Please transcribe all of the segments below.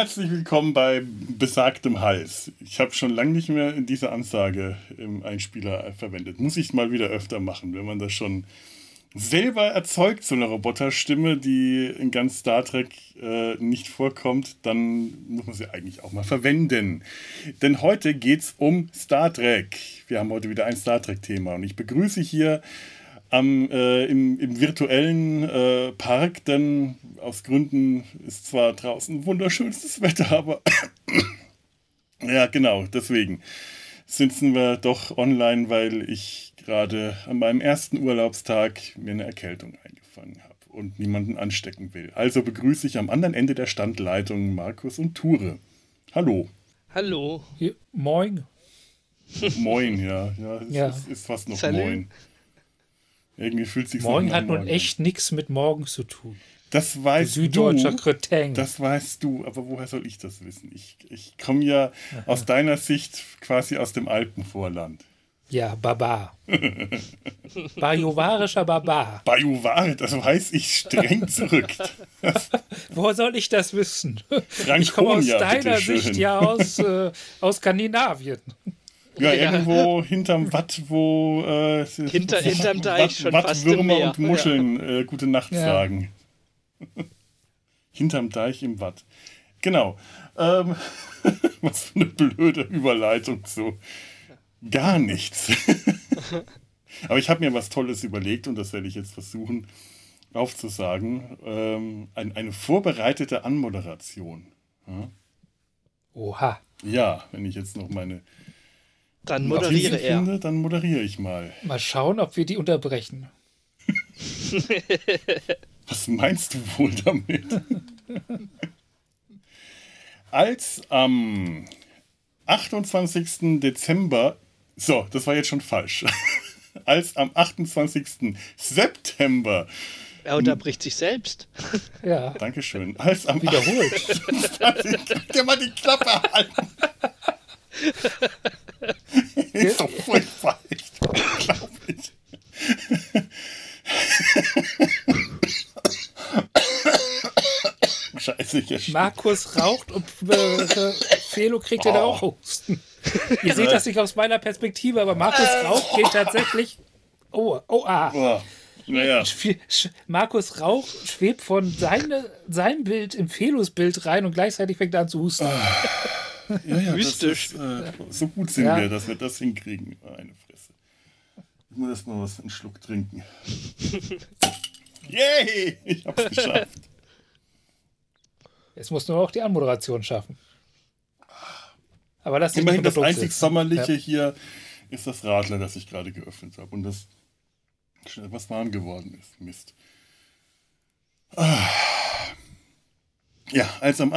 Herzlich willkommen bei besagtem Hals. Ich habe schon lange nicht mehr diese Ansage im Einspieler verwendet. Muss ich mal wieder öfter machen, wenn man das schon selber erzeugt, so eine Roboterstimme, die in ganz Star Trek äh, nicht vorkommt, dann muss man sie eigentlich auch mal verwenden. Denn heute geht es um Star Trek. Wir haben heute wieder ein Star Trek-Thema und ich begrüße hier am, äh, im, im, virtuellen äh, Park, denn aus Gründen ist zwar draußen wunderschönstes Wetter, aber ja, genau, deswegen sitzen wir doch online, weil ich gerade an meinem ersten Urlaubstag mir eine Erkältung eingefangen habe und niemanden anstecken will. Also begrüße ich am anderen Ende der Standleitung Markus und Ture. Hallo. Hallo. Hier, moin. Moin, ja. Ja, es Ja. Ist, ist fast noch Salut. Moin. Irgendwie fühlt sich Morgen hat nun echt nichts mit morgen zu tun. Das weißt Süddeutscher du. Kretäng. Das weißt du, aber woher soll ich das wissen? Ich, ich komme ja aus deiner Sicht quasi aus dem Alpenvorland. Ja, Baba. Bajuwarischer Baba. Bajuware, das weiß ich streng zurück. Woher soll ich das wissen? Franconia, Ich komme aus deiner. Sicht ja aus, äh, aus Skandinavien. Ja, Ja. irgendwo hinterm Watt, wo äh, Hinter- hinterm Deich, schon fast im Meer. und Muscheln äh, gute Nacht Ja. sagen. hinterm Deich im Watt. Genau. Ähm, was für eine blöde Überleitung zu gar nichts. Aber ich habe mir was Tolles überlegt und das werde ich jetzt versuchen aufzusagen. Ähm, ein, eine vorbereitete Anmoderation. Oha. Ja, wenn ich jetzt noch meine Dann moderiere er. finde, dann moderiere ich mal. Mal schauen, ob wir die unterbrechen. Was meinst du wohl damit? Als am 28. Dezember, so, das war jetzt schon falsch. Als am 28. September, Er unterbricht sich selbst. Ja, Dankeschön, als am wiederholt. Kannst dir mal die Klappe halten. ist doch furchtbar, echt unglaublich. Scheiße, ich Markus raucht und äh, äh, Felo kriegt ja da auch Husten. Ihr seht das nicht aus meiner Perspektive, aber Markus Rauch geht tatsächlich. Oh, oh, ah. Oh, naja, Markus Rauch schwebt von seine, seinem Bild im Felos Bild rein und gleichzeitig fängt er an zu husten. Ja, ja, Mystisch. Das ist, äh, so gut sind Ja. wir, dass wir das hinkriegen. Eine Fresse. Ich muss erst mal was einen Schluck trinken. Yay! Ich hab's geschafft. Jetzt muss nur noch die Anmoderation schaffen. Aber das ist Immerhin das einzig. Sommerliche Ja. hier ist das Radler, das ich gerade geöffnet habe. Und das schon etwas warm geworden ist. Mist. Ah. Ja, als am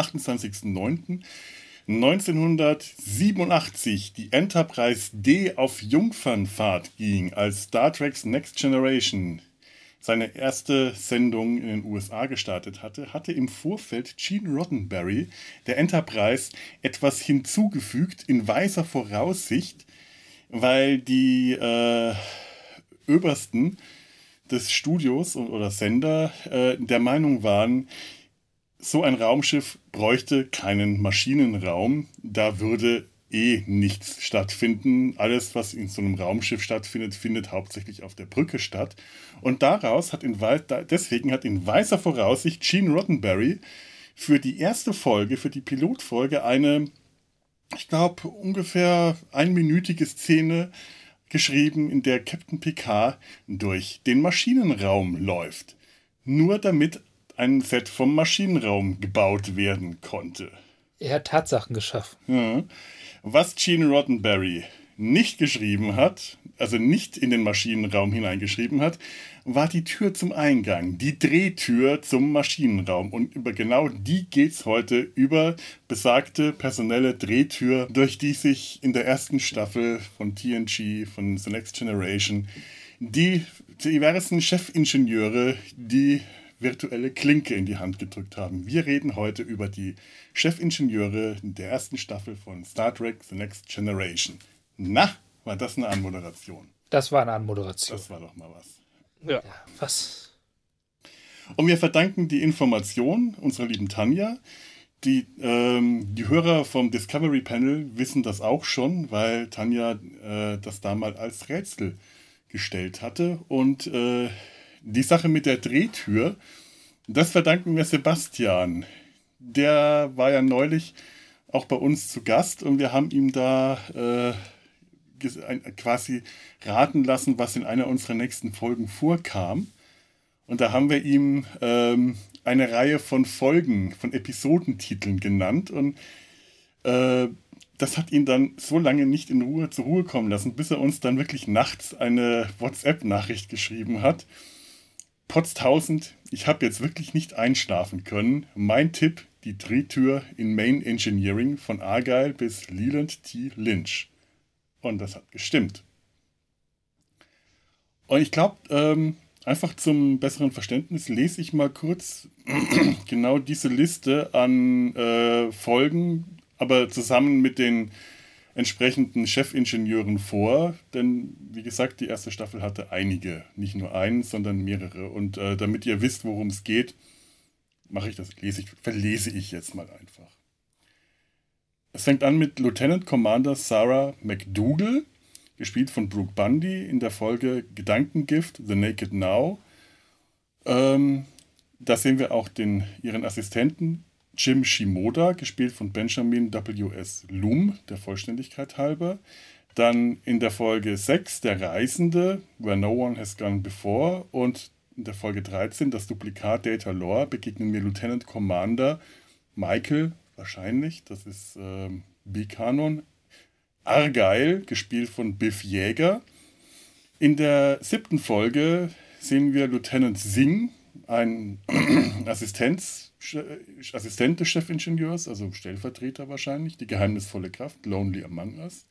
28.09.1987 die Enterprise D auf Jungfernfahrt ging, als Star Trek's Next Generation seine erste Sendung in den USA gestartet hatte, hatte im Vorfeld Gene Roddenberry der Enterprise etwas hinzugefügt in weiser Voraussicht, weil die äh, Obersten des Studios oder Sender äh, der Meinung waren, so ein Raumschiff bräuchte keinen Maschinenraum, da würde eh nichts stattfinden. Alles, was in so einem Raumschiff stattfindet, findet hauptsächlich auf der Brücke statt. Und daraus hat in deswegen hat in weißer Voraussicht Gene Roddenberry für die erste Folge, für die Pilotfolge eine, ich glaube, ungefähr einminütige Szene geschrieben, in der Captain Picard durch den Maschinenraum läuft. Nur damit ein Set vom Maschinenraum gebaut werden konnte. Er hat Tatsachen geschaffen. Ja. Was Gene Roddenberry nicht geschrieben hat, also nicht in den Maschinenraum hineingeschrieben hat, war die Tür zum Eingang, die Drehtür zum Maschinenraum. Und über genau die geht's heute, über besagte personelle Drehtür, durch die sich in der ersten Staffel von TNG, von The Next Generation, die diversen Chefingenieure, die virtuelle Klinke in die Hand gedrückt haben. Wir reden heute über die Chefingenieure der ersten Staffel von Star Trek The Next Generation. Na, war das eine Anmoderation? Das war eine Anmoderation. Das war doch mal was. Ja. Was? Und wir verdanken die Information unserer lieben Tanja, die, ähm, die Hörer vom Discovery Panel wissen das auch schon, weil Tanja äh, das damals als Rätsel gestellt hatte. Und äh, die Sache mit der Drehtür, das verdanken wir Sebastian. Der war ja neulich auch bei uns zu Gast und wir haben ihm da äh, quasi raten lassen, was in einer unserer nächsten Folgen vorkam. Und da haben wir ihm ähm, eine Reihe von Folgen, von Episodentiteln genannt. Und äh, das hat ihn dann so lange nicht in Ruhe zur Ruhe kommen lassen, bis er uns dann wirklich nachts eine WhatsApp-Nachricht geschrieben hat. Potztausend, ich habe jetzt wirklich nicht einschlafen können. Mein Tipp, die Drehtür in Main Engineering von Argyle bis Leland T. Lynch. Und das hat gestimmt. Und ich glaube, ähm, einfach zum besseren Verständnis lese ich mal kurz genau diese Liste an äh, Folgen, aber zusammen mit den entsprechenden Chefingenieuren vor, denn wie gesagt, die erste Staffel hatte einige, nicht nur einen, sondern mehrere. Und äh, damit ihr wisst, worum es geht, mache ich das, lese ich, verlese ich jetzt mal einfach. Es fängt an mit Lieutenant Commander Sarah McDougall, gespielt von Brooke Bundy, in der Folge Gedankengift, The Naked Now. Ähm, da sehen wir auch den, ihren Assistenten Jim Shimoda, gespielt von Benjamin W.S. Loom, der Vollständigkeit halber. Dann in der Folge 6 Der Reisende, Where No One Has Gone Before. Und in der Folge 13, das Duplikat Data Lore, begegnen wir Lieutenant Commander Michael, wahrscheinlich, das ist äh, B-Kanon, Argyle, gespielt von Biff Jäger. In der siebten Folge sehen wir Lieutenant Singh, ein Assistenz, Assistent des Chefingenieurs, also Stellvertreter wahrscheinlich, die geheimnisvolle Kraft, Lonely Among Us.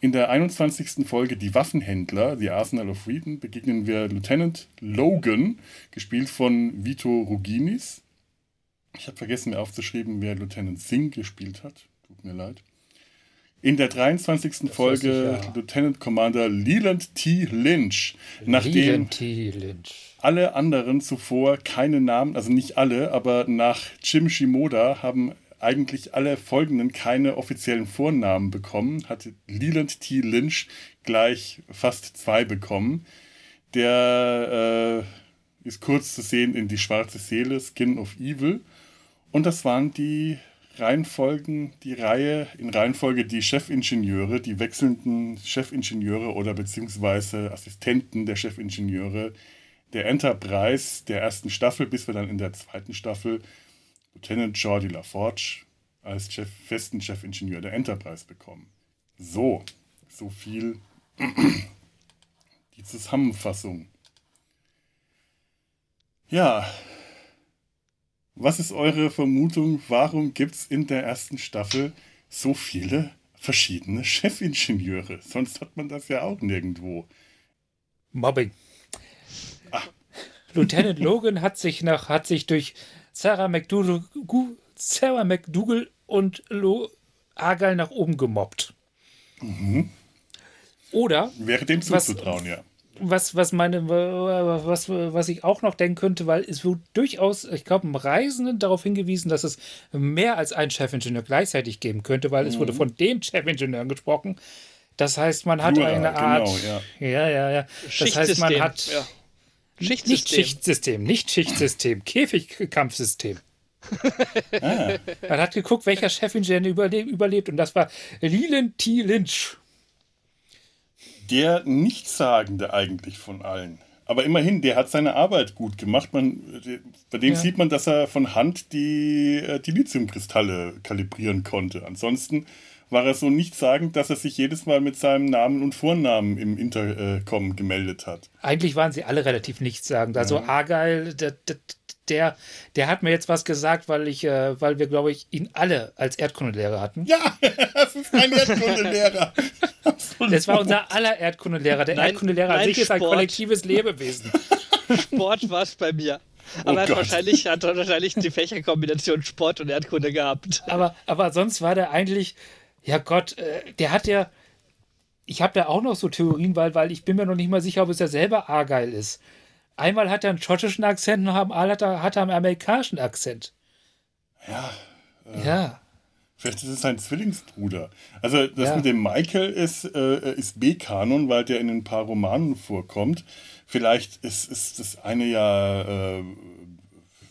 In der 21. Folge Die Waffenhändler, The Arsenal of Freedom, begegnen wir Lieutenant Logan, gespielt von Vito Ruginis. Ich habe vergessen, mir aufzuschreiben, wer Lieutenant Singh gespielt hat. Tut mir leid. In der 23. Das Folge ich, ja. Lieutenant Commander Leland T. Lynch. Nachdem Leland T. Lynch. alle anderen zuvor keine Namen, also nicht alle, aber nach Jim Shimoda haben eigentlich alle folgenden keine offiziellen Vornamen bekommen, hat Leland T. Lynch gleich fast zwei bekommen. Der äh, ist kurz zu sehen in Die schwarze Seele, Skin of Evil. Und das waren die Reihenfolgen, die Reihe, in Reihenfolge die Chefingenieure, die wechselnden Chefingenieure oder beziehungsweise Assistenten der Chefingenieure der Enterprise der ersten Staffel, bis wir dann in der zweiten Staffel Lieutenant Jordi LaForge als Chef, festen Chefingenieur der Enterprise bekommen. So, so viel die Zusammenfassung. Ja, was ist eure Vermutung? Warum gibt es in der ersten Staffel so viele verschiedene Chefingenieure? Sonst hat man das ja auch nirgendwo. Mobbing. Ah. Lieutenant Logan hat sich nach, hat sich durch Sarah McDougal, Sarah McDougal und Lo Argyle nach oben gemobbt. Mhm. Oder. Wäre dem zuzutrauen, ja was, was meine, was, was ich auch noch denken könnte, weil es wird durchaus, ich glaube, im Reisenden darauf hingewiesen, dass es mehr als einen Chefingenieur gleichzeitig geben könnte, weil mhm. es wurde mhm. von dem Chefingenieur gesprochen. Das heißt, man hat Plura, eine Art. Genau, ja. ja, ja, ja. Das heißt, man hat. Ja. Schichtsystem. Nicht Schichtsystem, nicht Schichtsystem, Käfigkampfsystem. ah. Man hat geguckt, welcher Chefingenieur überlebt, und das war Leland T. Lynch der Nichtssagende eigentlich von allen. Aber immerhin, der hat seine Arbeit gut gemacht. Man, bei dem ja. sieht man, dass er von Hand die, äh, die Lithiumkristalle kalibrieren konnte. Ansonsten war er so nichtssagend, dass er sich jedes Mal mit seinem Namen und Vornamen im Intercom gemeldet hat. Eigentlich waren sie alle relativ nichtssagend. Also ja. Argyle, der, der, der, der hat mir jetzt was gesagt, weil ich, äh, weil wir, glaube ich, ihn alle als Erdkundelehrer hatten. Ja, das ist ein Erdkundelehrer. das war unser aller Erdkundelehrer. Der nein, Erdkundelehrer an sich ist ein kollektives Lebewesen. Sport war es bei mir. Aber oh er hat wahrscheinlich, hat wahrscheinlich die Fächerkombination Sport und Erdkunde gehabt. Aber, aber sonst war der eigentlich, ja Gott, äh, der hat ja, ich habe da auch noch so Theorien, weil, weil ich bin mir noch nicht mal sicher, ob es ja selber Argyle ist. Einmal hat er einen schottischen Akzent und einmal hat er, hat er einen amerikanischen Akzent. Ja, Äh, ja. Vielleicht ist es sein Zwillingsbruder. Also das Ja. mit dem Michael ist, äh, ist B-Kanon, weil der in ein paar Romanen vorkommt. Vielleicht ist, ist das eine ja äh,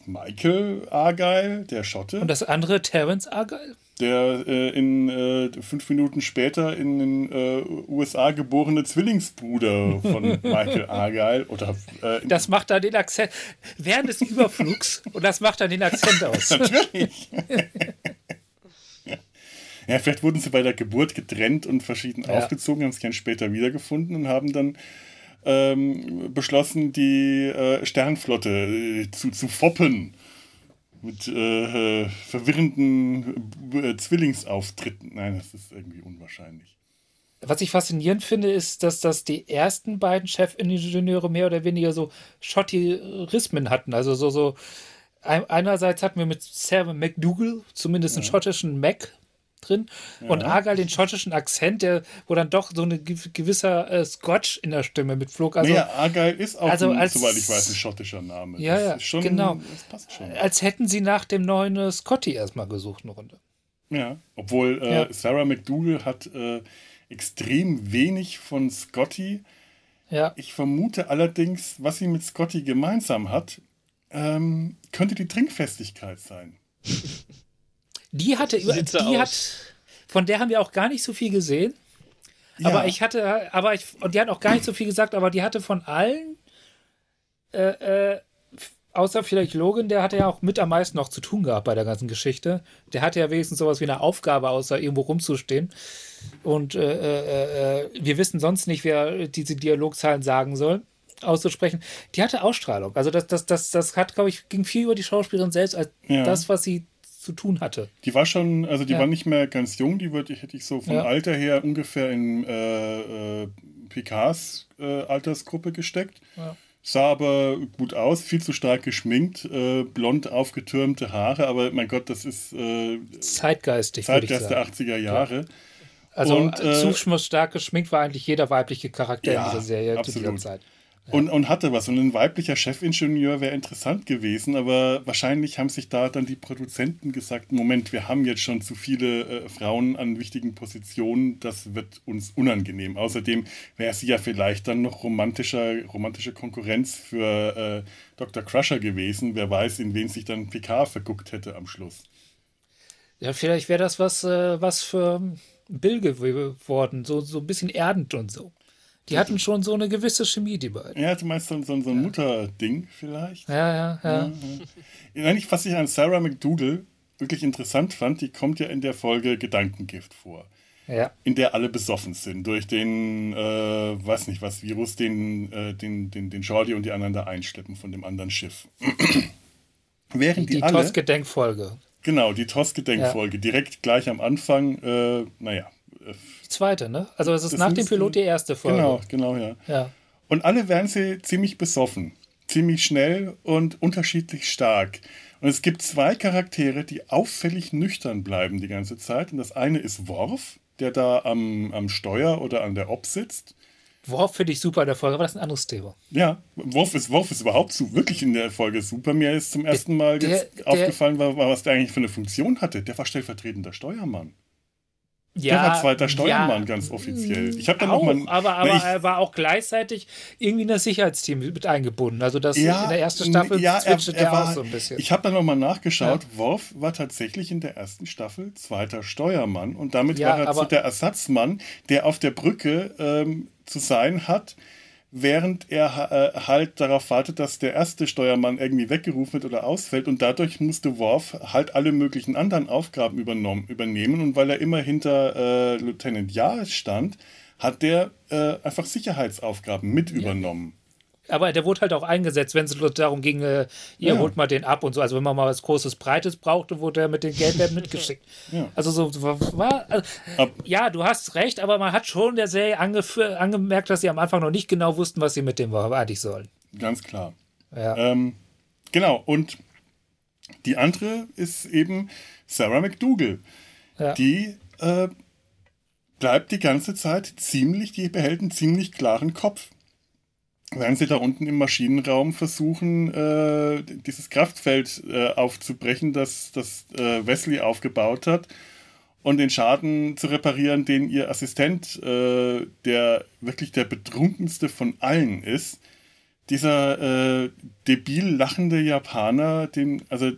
Michael Argyle, der Schotte, Und das andere Terence Argyle? Der äh, in äh, fünf Minuten später in den äh, USA geborene Zwillingsbruder von Michael Argyle oder äh, Das macht dann den Akzent während des Überflugs und das macht dann den Akzent aus. Natürlich. ja, vielleicht wurden sie bei der Geburt getrennt und verschieden Ja. aufgezogen, haben sich dann später wiedergefunden und haben dann ähm, beschlossen, die äh, Sternflotte äh, zu, zu foppen. Mit äh, äh, verwirrenden äh, Zwillingsauftritten. Nein, das ist irgendwie unwahrscheinlich. Was ich faszinierend finde, ist, dass das die ersten beiden Chefingenieure mehr oder weniger so Schottirismen hatten. Also so, so ein- einerseits hatten wir mit Sarah McDougall zumindest einen schottischen Mac drin und Argyle den schottischen Akzent, der, wo dann doch so ein gewisser äh, Scotch in der Stimme mitflog. Also naja, Argyle ist auch, also ein, als- soweit ich weiß, ein schottischer Name. Ja, ja, schon, genau. Das passt schon. als hätten sie nach dem neuen äh, Scotty erstmal gesucht, eine Runde. Ja, obwohl äh, Ja. Sarah McDougall hat äh, extrem wenig von Scotty. Ja, Ich vermute allerdings, was sie mit Scotty gemeinsam hat, ähm, könnte die Trinkfestigkeit sein. die hatte, über, die aus. hat, von der haben wir auch gar nicht so viel gesehen. Ja, Aber ich hatte, aber ich, und die hat auch gar nicht so viel gesagt, aber die hatte von allen, äh, äh, außer vielleicht Logan, der hatte ja auch mit am meisten noch zu tun gehabt bei der ganzen Geschichte. Der hatte ja wenigstens sowas wie eine Aufgabe, außer irgendwo rumzustehen. Und äh, äh, äh, wir wissen sonst nicht, wer diese Dialogzahlen sagen soll, auszusprechen. Die hatte Ausstrahlung. Also das, das, das, das hat, glaube ich, ging viel über die Schauspielerin selbst als Ja. das, was sie zu tun hatte. Die war schon, also die Ja. war nicht mehr ganz jung, die würde, hätte ich so vom Ja. Alter her ungefähr in äh, äh, Picards äh, Altersgruppe gesteckt. Ja. Sah aber gut aus, viel zu stark geschminkt, äh, blond aufgetürmte Haare, aber mein Gott, das ist äh, Zeitgeistig, Zeitgeist der sagen. 80er Jahre. Also Und, äh, zuschmussstark geschminkt war eigentlich jeder weibliche Charakter in dieser Serie zu dieser absolut. Zeit. Und, und hatte was. Und ein weiblicher Chefingenieur wäre interessant gewesen, aber wahrscheinlich haben sich da dann die Produzenten gesagt: Moment, wir haben jetzt schon zu viele äh, Frauen an wichtigen Positionen, das wird uns unangenehm. Außerdem wäre sie ja vielleicht dann noch romantischer, romantische Konkurrenz für äh, Dr. Crusher gewesen. Wer weiß, in wen sich dann Picard verguckt hätte am Schluss. Ja, vielleicht wäre das was, äh, was für Bill geworden, so, so ein bisschen erdend und so. Die hatten schon so eine gewisse Chemie, die beiden. Ja, du meinst so, so, so ein Mutterding vielleicht? Ja, ja, ja. Nein, ich- was ich an Sarah McDougall wirklich interessant fand, die kommt ja in der Folge Gedankengift vor, Ja, in der alle besoffen sind durch den, äh, weiß nicht was, Virus, den, äh, den, den, den Jordi und die anderen da einschleppen von dem anderen Schiff. Während die, die alle, TOS-Gedenkfolge. genau, die TOS-Gedenkfolge, direkt gleich am Anfang, äh, naja, Die zweite, ne? Also es ist nach dem Pilot die erste Folge. genau, genau, ja. Ja. Und alle werden sie ziemlich besoffen, ziemlich schnell und unterschiedlich stark. Und es gibt zwei Charaktere, die auffällig nüchtern bleiben die ganze Zeit. Und das eine ist Worf, der da am, am Steuer oder an der Ob sitzt. Worauf finde ich super in der Folge, aber das ist ein anderes Thema. Ja, Worf ist, Worf ist überhaupt so wirklich in der Folge super. Mir ist zum ersten Mal der- jetzt der- aufgefallen, war, was der eigentlich für eine Funktion hatte. Der war stellvertretender Steuermann. Ja, der war zweiter Steuermann, ja, ganz offiziell. Ich habe dann auch, noch mal, aber, aber ich- er war auch gleichzeitig irgendwie in das Sicherheitsteam mit eingebunden. Also das Ja, in der ersten Staffel ja, er, er der war, auch so ein bisschen. Ich habe dann nochmal nachgeschaut. Worf war tatsächlich in der ersten Staffel zweiter Steuermann und damit Ja, war er aber- der Ersatzmann, der auf der Brücke ähm, zu sein hat, während er äh, halt darauf wartet, dass der erste Steuermann irgendwie weggerufen wird oder ausfällt und dadurch musste Worf halt alle möglichen anderen Aufgaben übernommen, übernehmen und weil er immer hinter äh, Lieutenant Yahr stand, hat der äh, einfach Sicherheitsaufgaben mit übernommen. Aber der wurde halt auch eingesetzt, wenn es darum ging, äh, ihr Ja. holt mal den ab und so. Also wenn man mal was Großes, Breites brauchte, wurde er mit den Geldwerten mitgeschickt. Ja. Also so war. Also, ja, du hast recht, aber man hat schon der Serie angemerkt, dass sie am Anfang noch nicht genau wussten, was sie mit dem eigentlich sollen. Ganz klar. Ja. Ähm, genau, und die andere ist eben Sarah McDougall. Ja. Die äh, bleibt die ganze Zeit ziemlich, die behält einen ziemlich klaren Kopf. Während sie da unten im Maschinenraum versuchen, äh, dieses Kraftfeld äh, aufzubrechen, das, das äh, Wesley aufgebaut hat und den Schaden zu reparieren, den ihr Assistent, äh, der wirklich der betrunkenste von allen ist, dieser äh, debil lachende Japaner, den, also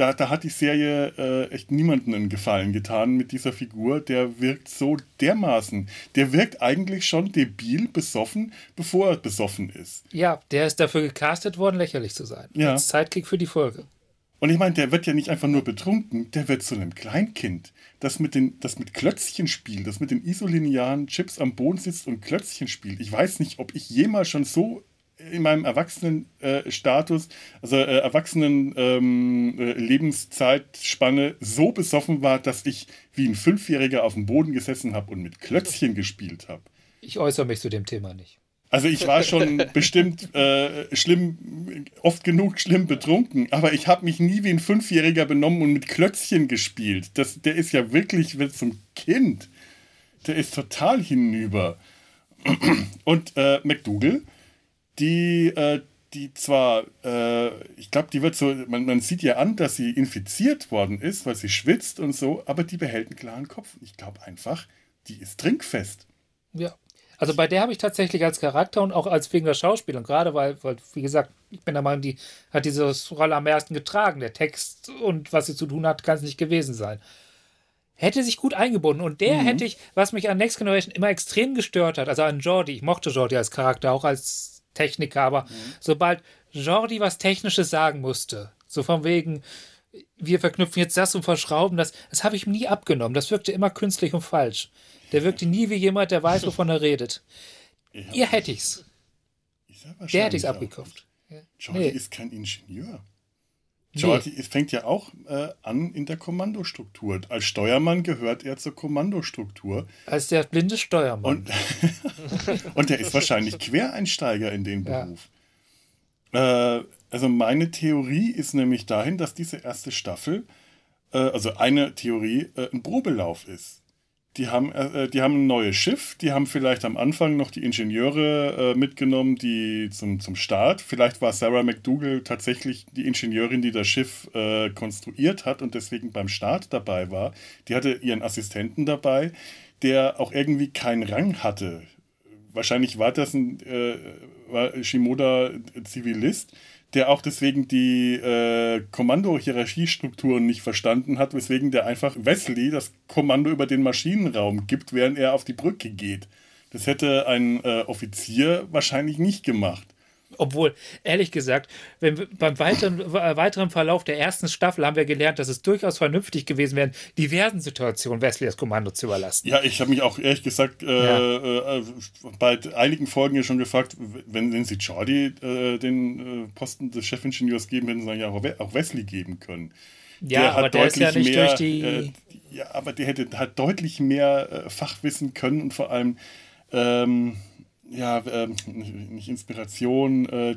da, da hat die Serie äh, echt niemanden einen Gefallen getan mit dieser Figur. Der wirkt so dermaßen. Der wirkt eigentlich schon debil, besoffen, bevor er besoffen ist. Ja, der ist dafür gecastet worden, lächerlich zu sein. Ja. Als Sidekick für die Folge. Und ich meine, der wird ja nicht einfach nur betrunken, der wird zu einem Kleinkind. Das mit, den, das mit Klötzchen spielt, das mit den isolinearen Chips am Boden sitzt und Klötzchen spielt. Ich weiß nicht, ob ich jemals schon so in meinem Erwachsenenstatus, äh, also äh, Erwachsenen ähm, äh, so besoffen war, dass ich wie ein Fünfjähriger auf dem Boden gesessen habe und mit Klötzchen gespielt habe. Ich äußere mich zu dem Thema nicht. Also ich war schon bestimmt äh, schlimm, oft genug schlimm betrunken, aber ich habe mich nie wie ein Fünfjähriger benommen und mit Klötzchen gespielt. Das, der ist ja wirklich zum Kind. Der ist total hinüber. Und äh, McDougal, die, äh, die zwar, äh, ich glaube, die wird so, man, man sieht ja an, dass sie infiziert worden ist, weil sie schwitzt und so, aber die behält einen klaren Kopf. Ich glaube einfach, die ist trinkfest. Ja. Also bei der habe ich tatsächlich als Charakter und auch als wegen der Schauspielung, gerade weil, weil, wie gesagt, ich bin der Meinung, die hat diese Rolle am ersten getragen. Der Text und was sie zu tun hat, kann es nicht gewesen sein. Hätte sich gut eingebunden. Und der Mhm. hätte ich, was mich an Next Generation immer extrem gestört hat, also an Jordi, ich mochte Jordi als Charakter, auch als Techniker, aber sobald Jordi was Technisches sagen musste, so von wegen, wir verknüpfen jetzt das und verschrauben das, das habe ich ihm nie abgenommen. Das wirkte immer künstlich und falsch. Der wirkte nie wie jemand, der weiß, wovon er redet. Ihr hätte ich's. er Der hätte ich's abgekauft. Jordi Nee. ist kein Ingenieur. Nee. Jordi es fängt ja auch äh, an in der Kommandostruktur. Als Steuermann gehört er zur Kommandostruktur. Als der blinde Steuermann. Und, und er ist wahrscheinlich Quereinsteiger in den Ja. Beruf. Äh, also meine Theorie ist nämlich dahin, dass diese erste Staffel, äh, also eine Theorie, äh, ein Probelauf ist. Die haben, äh, die haben ein neues Schiff, die haben vielleicht am Anfang noch die Ingenieure äh, mitgenommen, die zum, zum Start. Vielleicht war Sarah McDougall tatsächlich die Ingenieurin, die das Schiff äh, konstruiert hat und deswegen beim Start dabei war. Die hatte ihren Assistenten dabei, der auch irgendwie keinen Rang hatte. Wahrscheinlich war das ein äh, war Shimoda Zivilist, der auch deswegen die äh, Kommando-Hierarchiestrukturen nicht verstanden hat, weswegen der einfach Wesley das Kommando über den Maschinenraum gibt, während er auf die Brücke geht. Das hätte ein äh, Offizier wahrscheinlich nicht gemacht. Obwohl, ehrlich gesagt, wenn wir, beim weiteren, äh, weiteren Verlauf der ersten Staffel haben wir gelernt, dass es durchaus vernünftig gewesen wäre, diversen Situationen Wesley das Kommando zu überlassen. Ja, ich habe mich auch ehrlich gesagt äh, Ja. äh, bei einigen Folgen ja schon gefragt, wenn, wenn sie Jordi äh, den äh, Posten des Chefingenieurs geben, hätten sie ja auch auch Wesley geben können. Ja, aber der ist ja nicht durch die. Äh, ja, aber der hätte hat deutlich mehr äh, Fachwissen können und vor allem ähm, ja ähm, nicht Inspiration. Äh,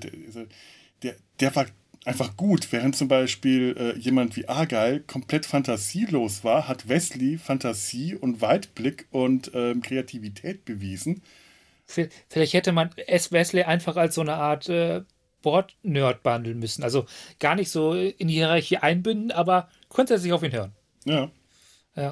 der, der, war einfach gut, während zum Beispiel äh, jemand wie Argyle komplett fantasielos war, hat Wesley Fantasie und Weitblick und ähm, Kreativität bewiesen. vielleicht hätte man S. Wesley einfach als so eine Art äh, Board-Nerd behandeln müssen. Also gar nicht so in die Hierarchie einbinden, aber grundsätzlich auf ihn hören. Ja. Ja.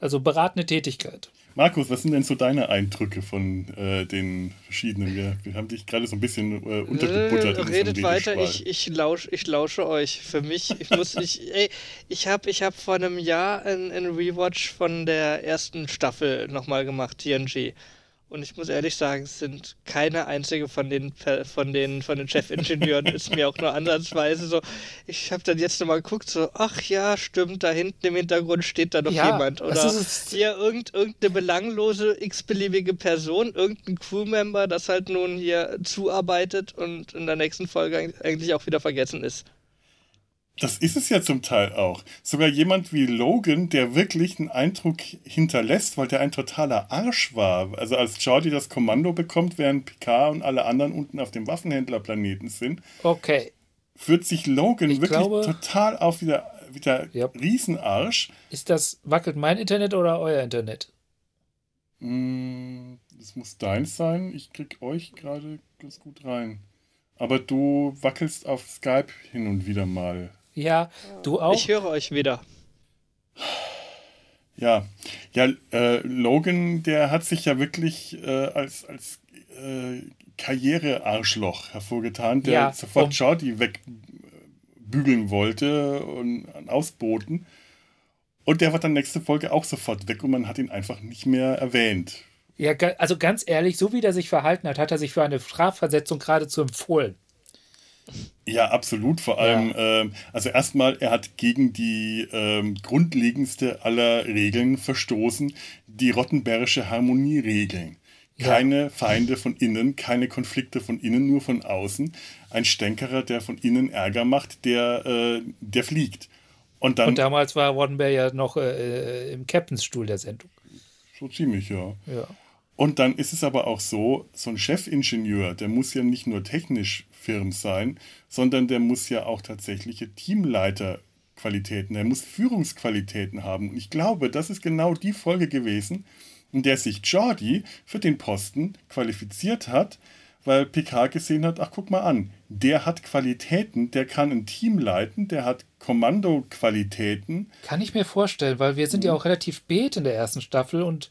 Also beratende Tätigkeit. Markus, was sind denn so deine Eindrücke von äh, den verschiedenen? Wir, wir haben dich gerade so ein bisschen äh, untergebuttert. Äh, redet weiter, ich, ich, lausch, ich lausche euch. Für mich, ich muss ich, ey, ich habe ich hab vor einem Jahr einen Rewatch von der ersten Staffel nochmal gemacht, TNG. Und ich muss ehrlich sagen, es sind keine einzige von den von den von den Chefingenieuren ist mir auch nur ansatzweise so. Ich habe dann jetzt nochmal geguckt, so, ach ja, stimmt, da hinten im Hintergrund steht da noch Ja, jemand. Oder ist hier irgend, irgendeine belanglose, x-beliebige Person, irgendein Crewmember, das halt nun hier zuarbeitet und in der nächsten Folge eig- eigentlich auch wieder vergessen ist. Das ist es ja zum Teil auch. Sogar jemand wie Logan, der wirklich einen Eindruck hinterlässt, weil der ein totaler Arsch war. Also als Jordi das Kommando bekommt, während Picard und alle anderen unten auf dem Waffenhändlerplaneten sind, Okay. führt sich Logan Ich wirklich glaube- total auf wieder, wieder Ja. Riesenarsch. Ist das, wackelt mein Internet oder euer Internet? Mm, das muss deins sein. Ich krieg euch gerade ganz gut rein. Aber du wackelst auf Skype hin und wieder mal. Ja, du auch. Ich höre euch wieder. Ja, ja, äh, Logan, der hat sich ja wirklich äh, als, als äh, Karrierearschloch hervorgetan, der Ja, sofort um- Jordi wegbügeln wollte und ausboten. Und der war dann nächste Folge auch sofort weg und man hat ihn einfach nicht mehr erwähnt. Ja, also ganz ehrlich, so wie der sich verhalten hat, hat er sich für eine Strafversetzung geradezu empfohlen. Ja, absolut. Vor allem, ähm, also erstmal, er hat gegen die ähm, grundlegendste aller Regeln verstoßen, die rottenbergische Harmonieregeln. Ja. Keine Feinde von innen, keine Konflikte von innen, nur von außen. Ein Stänkerer, der von innen Ärger macht, der, äh, der fliegt. Und dann, Und damals war Roddenberry ja noch äh, im Captainsstuhl der Sendung. so ziemlich, ja. Ja. Und dann ist es aber auch so, so ein Chefingenieur, der muss ja nicht nur technisch firm sein, sondern der muss ja auch tatsächliche Teamleiterqualitäten, der muss Führungsqualitäten haben. Und ich glaube, das ist genau die Folge gewesen, in der sich Jordi für den Posten qualifiziert hat, weil Picard gesehen hat, ach guck mal an, der hat Qualitäten, der kann ein Team leiten, der hat Kommandoqualitäten. Kann ich mir vorstellen, weil wir sind ja auch relativ spät in der ersten Staffel und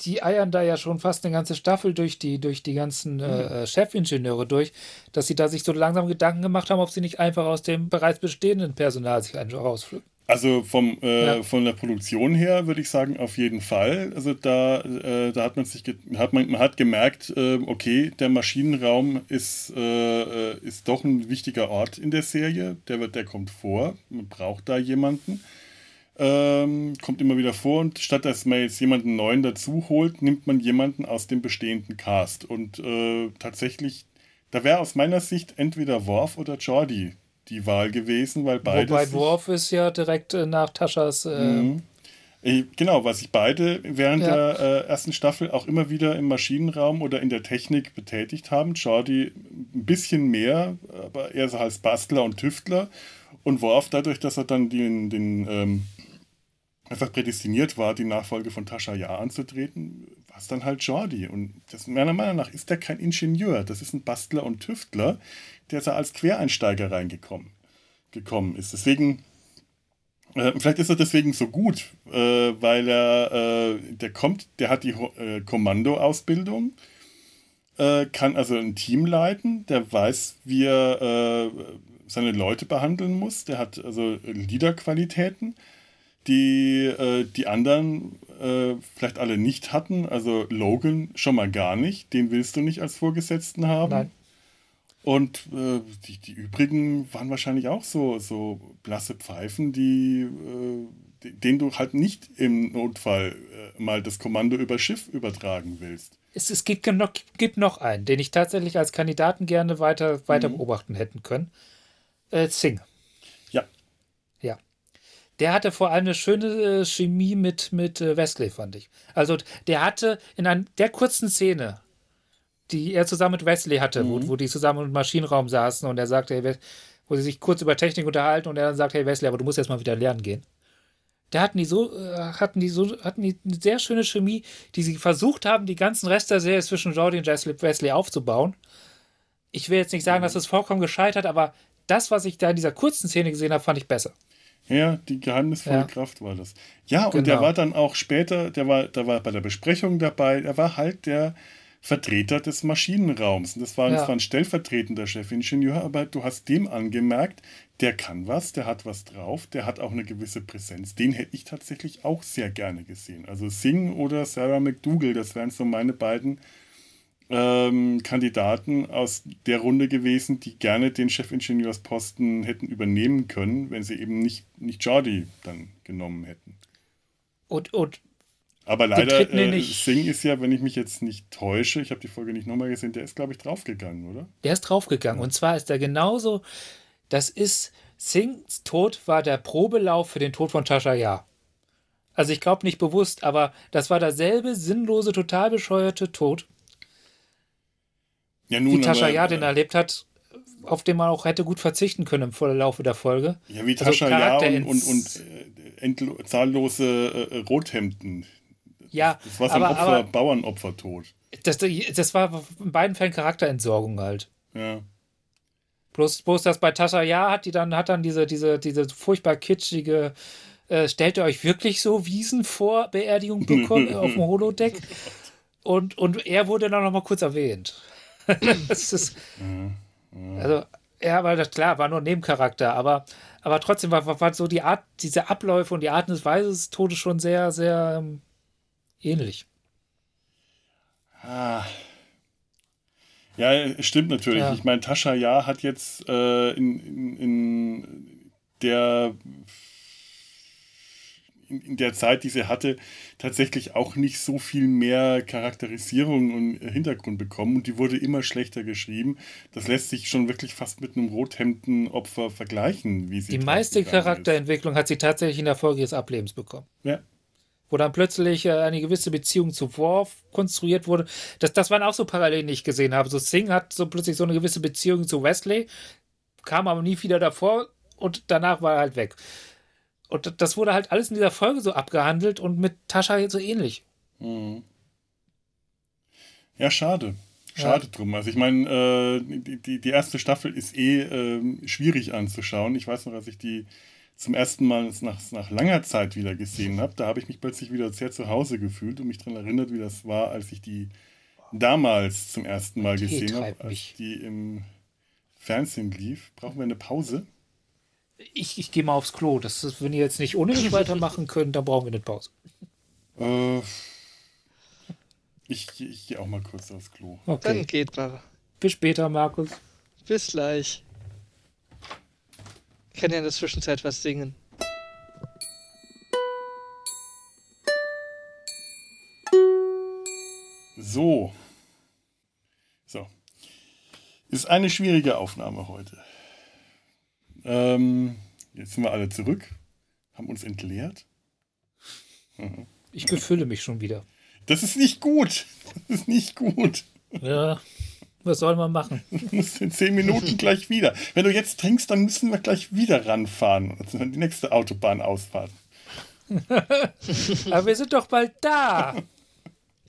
die eiern da ja schon fast eine ganze Staffel durch die, durch die ganzen äh, Chefingenieure durch, dass sie da sich so langsam Gedanken gemacht haben, ob sie nicht einfach aus dem bereits bestehenden Personal sich einfach rauspflücken. Also vom, äh, Ja. von der Produktion her würde ich sagen, auf jeden Fall. Also da, äh, da hat man sich hat man, man hat gemerkt, äh, okay, der Maschinenraum ist, äh, äh, ist doch ein wichtiger Ort in der Serie. Der wird, der kommt vor. Man braucht da jemanden. Ähm, kommt immer wieder vor und statt dass man jetzt jemanden neuen dazu holt, nimmt man jemanden aus dem bestehenden Cast. Und äh, tatsächlich, da wäre aus meiner Sicht entweder Worf oder Jordi die Wahl gewesen, weil beide. Wobei Worf ist ja direkt äh, nach Taschas. Äh, Mhm. Äh, Genau, was sich beide während Ja. der äh, ersten Staffel auch immer wieder im Maschinenraum oder in der Technik betätigt haben. Jordi ein bisschen mehr, aber eher so als Bastler und Tüftler. Und Worf, dadurch, dass er dann den, den ähm, einfach prädestiniert war, die Nachfolge von Tascha Ja anzutreten, war es dann halt Jordi. Und das, meiner Meinung nach ist der kein Ingenieur, das ist ein Bastler und Tüftler, der da als Quereinsteiger reingekommen gekommen ist. Deswegen äh, vielleicht ist er deswegen so gut, äh, weil er, äh, der kommt, der hat die äh, Kommandoausbildung, äh, kann also ein Team leiten, der weiß, wie er äh, seine Leute behandeln muss, der hat also Leaderqualitäten, die äh, die anderen äh, vielleicht alle nicht hatten. Also Logan schon mal gar nicht, den willst du nicht als Vorgesetzten haben. Nein. Und äh, die, die übrigen waren wahrscheinlich auch so, so blasse Pfeifen, die, äh, de- denen du halt nicht im Notfall äh, mal das Kommando über Schiff übertragen willst. Es, es gibt, noch, gibt noch einen, den ich tatsächlich als Kandidaten gerne weiter, weiter beobachten hätten können. Äh, Singh. Der hatte vor allem eine schöne äh, Chemie mit, mit äh, Wesley, fand ich. Also der hatte in ein, der kurzen Szene, die er zusammen mit Wesley hatte, wo, wo die zusammen im Maschinenraum saßen und er sagte, hey, wo sie sich kurz über Technik unterhalten und er dann sagt, hey Wesley, aber du musst jetzt mal wieder lernen gehen. Da hatten die so, äh, hatten die so, hatten die eine sehr schöne Chemie, die sie versucht haben, die ganzen Rest der Serie zwischen Jordi und Wesley, Wesley aufzubauen. Ich will jetzt nicht sagen, dass es vollkommen gescheitert, aber das, was ich da in dieser kurzen Szene gesehen habe, fand ich besser. Ja, die geheimnisvolle Ja. Kraft war das. Ja, und der Genau. war dann auch später, der war, der war bei der Besprechung dabei, er war halt der Vertreter des Maschinenraums. Und das war, das Ja. war ein stellvertretender Chefingenieur, aber du hast dem angemerkt, der kann was, der hat was drauf, der hat auch eine gewisse Präsenz. Den hätte ich tatsächlich auch sehr gerne gesehen. Also Singh oder Sarah McDougall, das wären so meine beiden ähm, Kandidaten aus der Runde gewesen, die gerne den Chefingenieursposten hätten übernehmen können, wenn sie eben nicht, nicht Jordi dann genommen hätten. Und, und Aber leider, äh, Singh ist ja, wenn ich mich jetzt nicht täusche, ich habe die Folge nicht nochmal gesehen, der ist, glaube ich, draufgegangen, oder? Der ist draufgegangen. Und zwar ist er genauso, das ist, Singhs Tod war der Probelauf für den Tod von Tasha Ja. Also ich glaube nicht bewusst, aber das war derselbe sinnlose, total bescheuerte Tod, Ja, wie Tasha aber, Ja äh, den erlebt hat, auf den man auch hätte gut verzichten können im Verlaufe der Folge. Ja, wie Also Tascha Ja Charakter und, und, und äh, zahllose äh, Rothemden. Ja, das war so ein aber, Opfer, aber Bauernopfertod. das, das war in beiden Fällen Charakterentsorgung halt. Ja. Bloß, bloß das bei Tascha Ja hat die dann, hat dann diese, diese, diese furchtbar kitschige, äh, stellt ihr euch wirklich so Wiesen vor Beerdigung bekommen auf dem Holodeck? Und, und er wurde dann noch mal kurz erwähnt. ist, also, ja, weil das klar war nur ein Nebencharakter, aber, aber trotzdem war, war, war so die Art, diese Abläufe und die Art und Weise des Todes schon sehr, sehr ähm, ähnlich. Ah. Ja, stimmt natürlich. Ja. Ich meine, Tascha Ja hat jetzt äh, in, in, in der in, der Zeit, die sie hatte, tatsächlich auch nicht so viel mehr Charakterisierung und Hintergrund bekommen und die wurde immer schlechter geschrieben. Das lässt sich schon wirklich fast mit einem Rothemdenopfer vergleichen, wie sie Die meiste gegangen ist. Charakterentwicklung hat sie tatsächlich in der Folge ihres Ablebens bekommen. Ja. Wo dann plötzlich äh, eine gewisse Beziehung zu Worf konstruiert wurde. Das, das waren auch so Parallelen, die ich gesehen habe. So Singh hat so plötzlich so eine gewisse Beziehung zu Wesley, kam aber nie wieder davor und danach war er halt weg. Und das wurde halt alles in dieser Folge so abgehandelt und mit Tascha so ähnlich. Mhm. Ja, schade. Schade drum. Also ich meine, äh, die, die, erste Staffel ist eh ähm, schwierig anzuschauen. Ich weiß noch, als ich die zum ersten Mal nach, nach langer Zeit wieder gesehen habe, da habe ich mich plötzlich wieder sehr zu Hause gefühlt und mich daran erinnert, wie das war, als ich die damals zum ersten Mal gesehen habe, als die im Fernsehen lief. Brauchen wir eine Pause? Ich, ich gehe mal aufs Klo. Das ist, wenn ihr jetzt nicht ohne mich weitermachen könnt, dann brauchen wir eine Pause. Äh, ich ich gehe auch mal kurz aufs Klo. Dann Okay. geht mal. Bis später, Markus. Bis gleich. Ich kann ja in der Zwischenzeit was singen. So. So. Ist eine schwierige Aufnahme heute. Ähm, jetzt sind wir alle zurück, haben uns entleert. Ich befülle mich schon wieder. Das ist nicht gut. Das ist nicht gut. Ja, was soll man machen? Du musst in zehn Minuten gleich wieder. Wenn du jetzt trinkst, dann müssen wir gleich wieder ranfahren. Also die nächste Autobahn ausfahren. Aber wir sind doch bald da.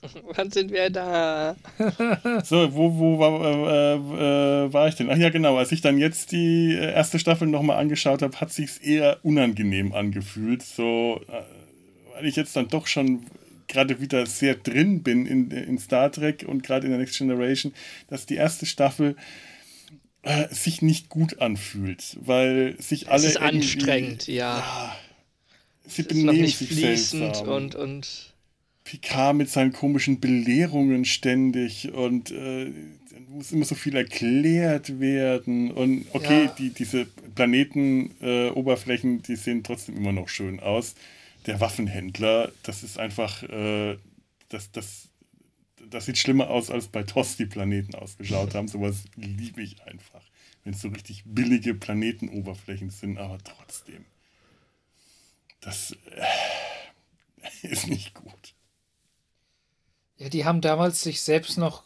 Wann sind wir da? So, wo, wo war, äh, äh, war ich denn? Ach ja, genau. Als ich dann jetzt die äh, erste Staffel nochmal angeschaut habe, hat sich's eher unangenehm angefühlt. So, äh, weil ich jetzt dann doch schon gerade wieder sehr drin bin in, in Star Trek und gerade in der Next Generation, dass die erste Staffel äh, sich nicht gut anfühlt, weil sich alle Es ist anstrengend, ja. Sie Es ist noch benehmen nicht sich fließend seltsam. und, und Picard mit seinen komischen Belehrungen ständig und äh, muss immer so viel erklärt werden. Und okay, Ja. die, diese Planetenoberflächen, äh, die sehen trotzdem immer noch schön aus. Der Waffenhändler, das ist einfach, äh, das, das, das sieht schlimmer aus, als bei TOS die Planeten ausgeschaut haben. Sowas liebe ich einfach. Wenn es so richtig billige Planetenoberflächen sind, aber trotzdem. Das äh, ist nicht gut. Ja, die haben damals sich selbst noch,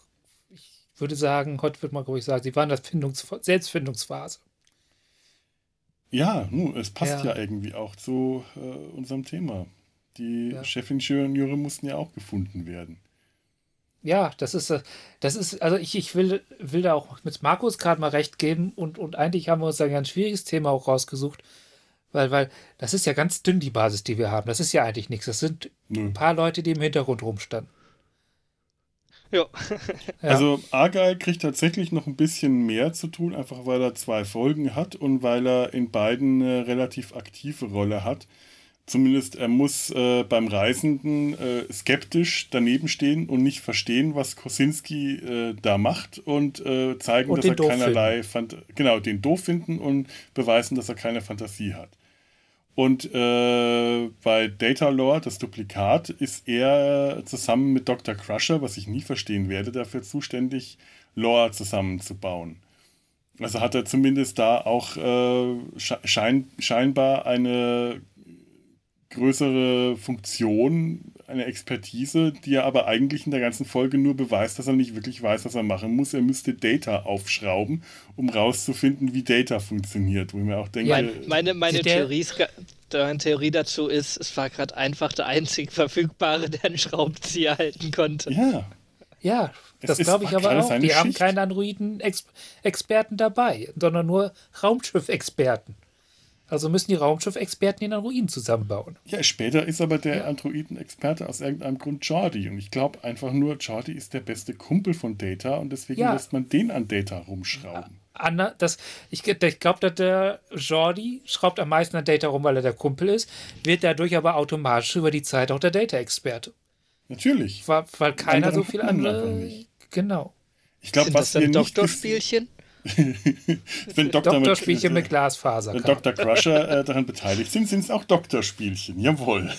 ich würde sagen, heute wird man, glaube ich, sagen, sie waren in der Findungs Selbstfindungsphase. Ja, nun, es passt ja, Ja. irgendwie auch zu äh, unserem Thema. Die Ja. Chefingenieure mussten ja auch gefunden werden. Ja, das ist, äh, das ist, also ich, ich will, will da auch mit Markus gerade mal recht geben und, und eigentlich haben wir uns da ein ganz schwieriges Thema auch rausgesucht, weil, weil das ist ja ganz dünn, die Basis, die wir haben. Das ist ja eigentlich nichts. Das sind Nö. ein paar Leute, die im Hintergrund rumstanden. Ja. Also Argyle kriegt tatsächlich noch ein bisschen mehr zu tun, einfach weil er zwei Folgen hat und weil er in beiden eine relativ aktive Rolle hat. Zumindest er muss äh, beim Reisenden äh, skeptisch daneben stehen und nicht verstehen, was Kosinski äh, da macht und äh, zeigen, Und dass er keinerlei Phant genau den doof finden und beweisen, dass er keine Fantasie hat. Und äh, bei Data Lord, das Duplikat, ist er zusammen mit Dr. Crusher, was ich nie verstehen werde, dafür zuständig, Lore zusammenzubauen. Also hat er zumindest da auch äh, sche- schein, scheinbar eine größere Funktion eine Expertise, die er aber eigentlich in der ganzen Folge nur beweist, dass er nicht wirklich weiß, was er machen muss. Er müsste Data aufschrauben, um rauszufinden, wie Data funktioniert. Wo ich mir auch denke, meine meine der- Theorie, ist meine Theorie dazu ist, es war gerade einfach der einzig verfügbare, der einen Schraubenzieher halten konnte. ja, Ja, das glaube ich aber auch. Die haben Schicht. keine Androiden-Experten dabei, sondern nur Raumschiff-Experten. Also müssen die Raumschiff-Experten den Androiden zusammenbauen. Ja, später ist aber der Androiden-Experte aus irgendeinem Grund Jordi. Und ich glaube einfach nur, Jordi ist der beste Kumpel von Data und deswegen Ja. lässt man den an Data rumschrauben. Anna, das, ich ich glaube, dass der Jordi schraubt am meisten an Data rum, weil er der Kumpel ist, wird dadurch aber automatisch über die Zeit auch der Data-Experte. Natürlich. Weil, weil keiner so viel andere. Genau. Ich glaube, Sind das was wir nicht Doktorspielchen? Wenn Dr. Doktorspielchen mit wenn Glasfaser. Dr. Crusher äh, daran beteiligt sind, sind es auch Doktorspielchen. Jawohl.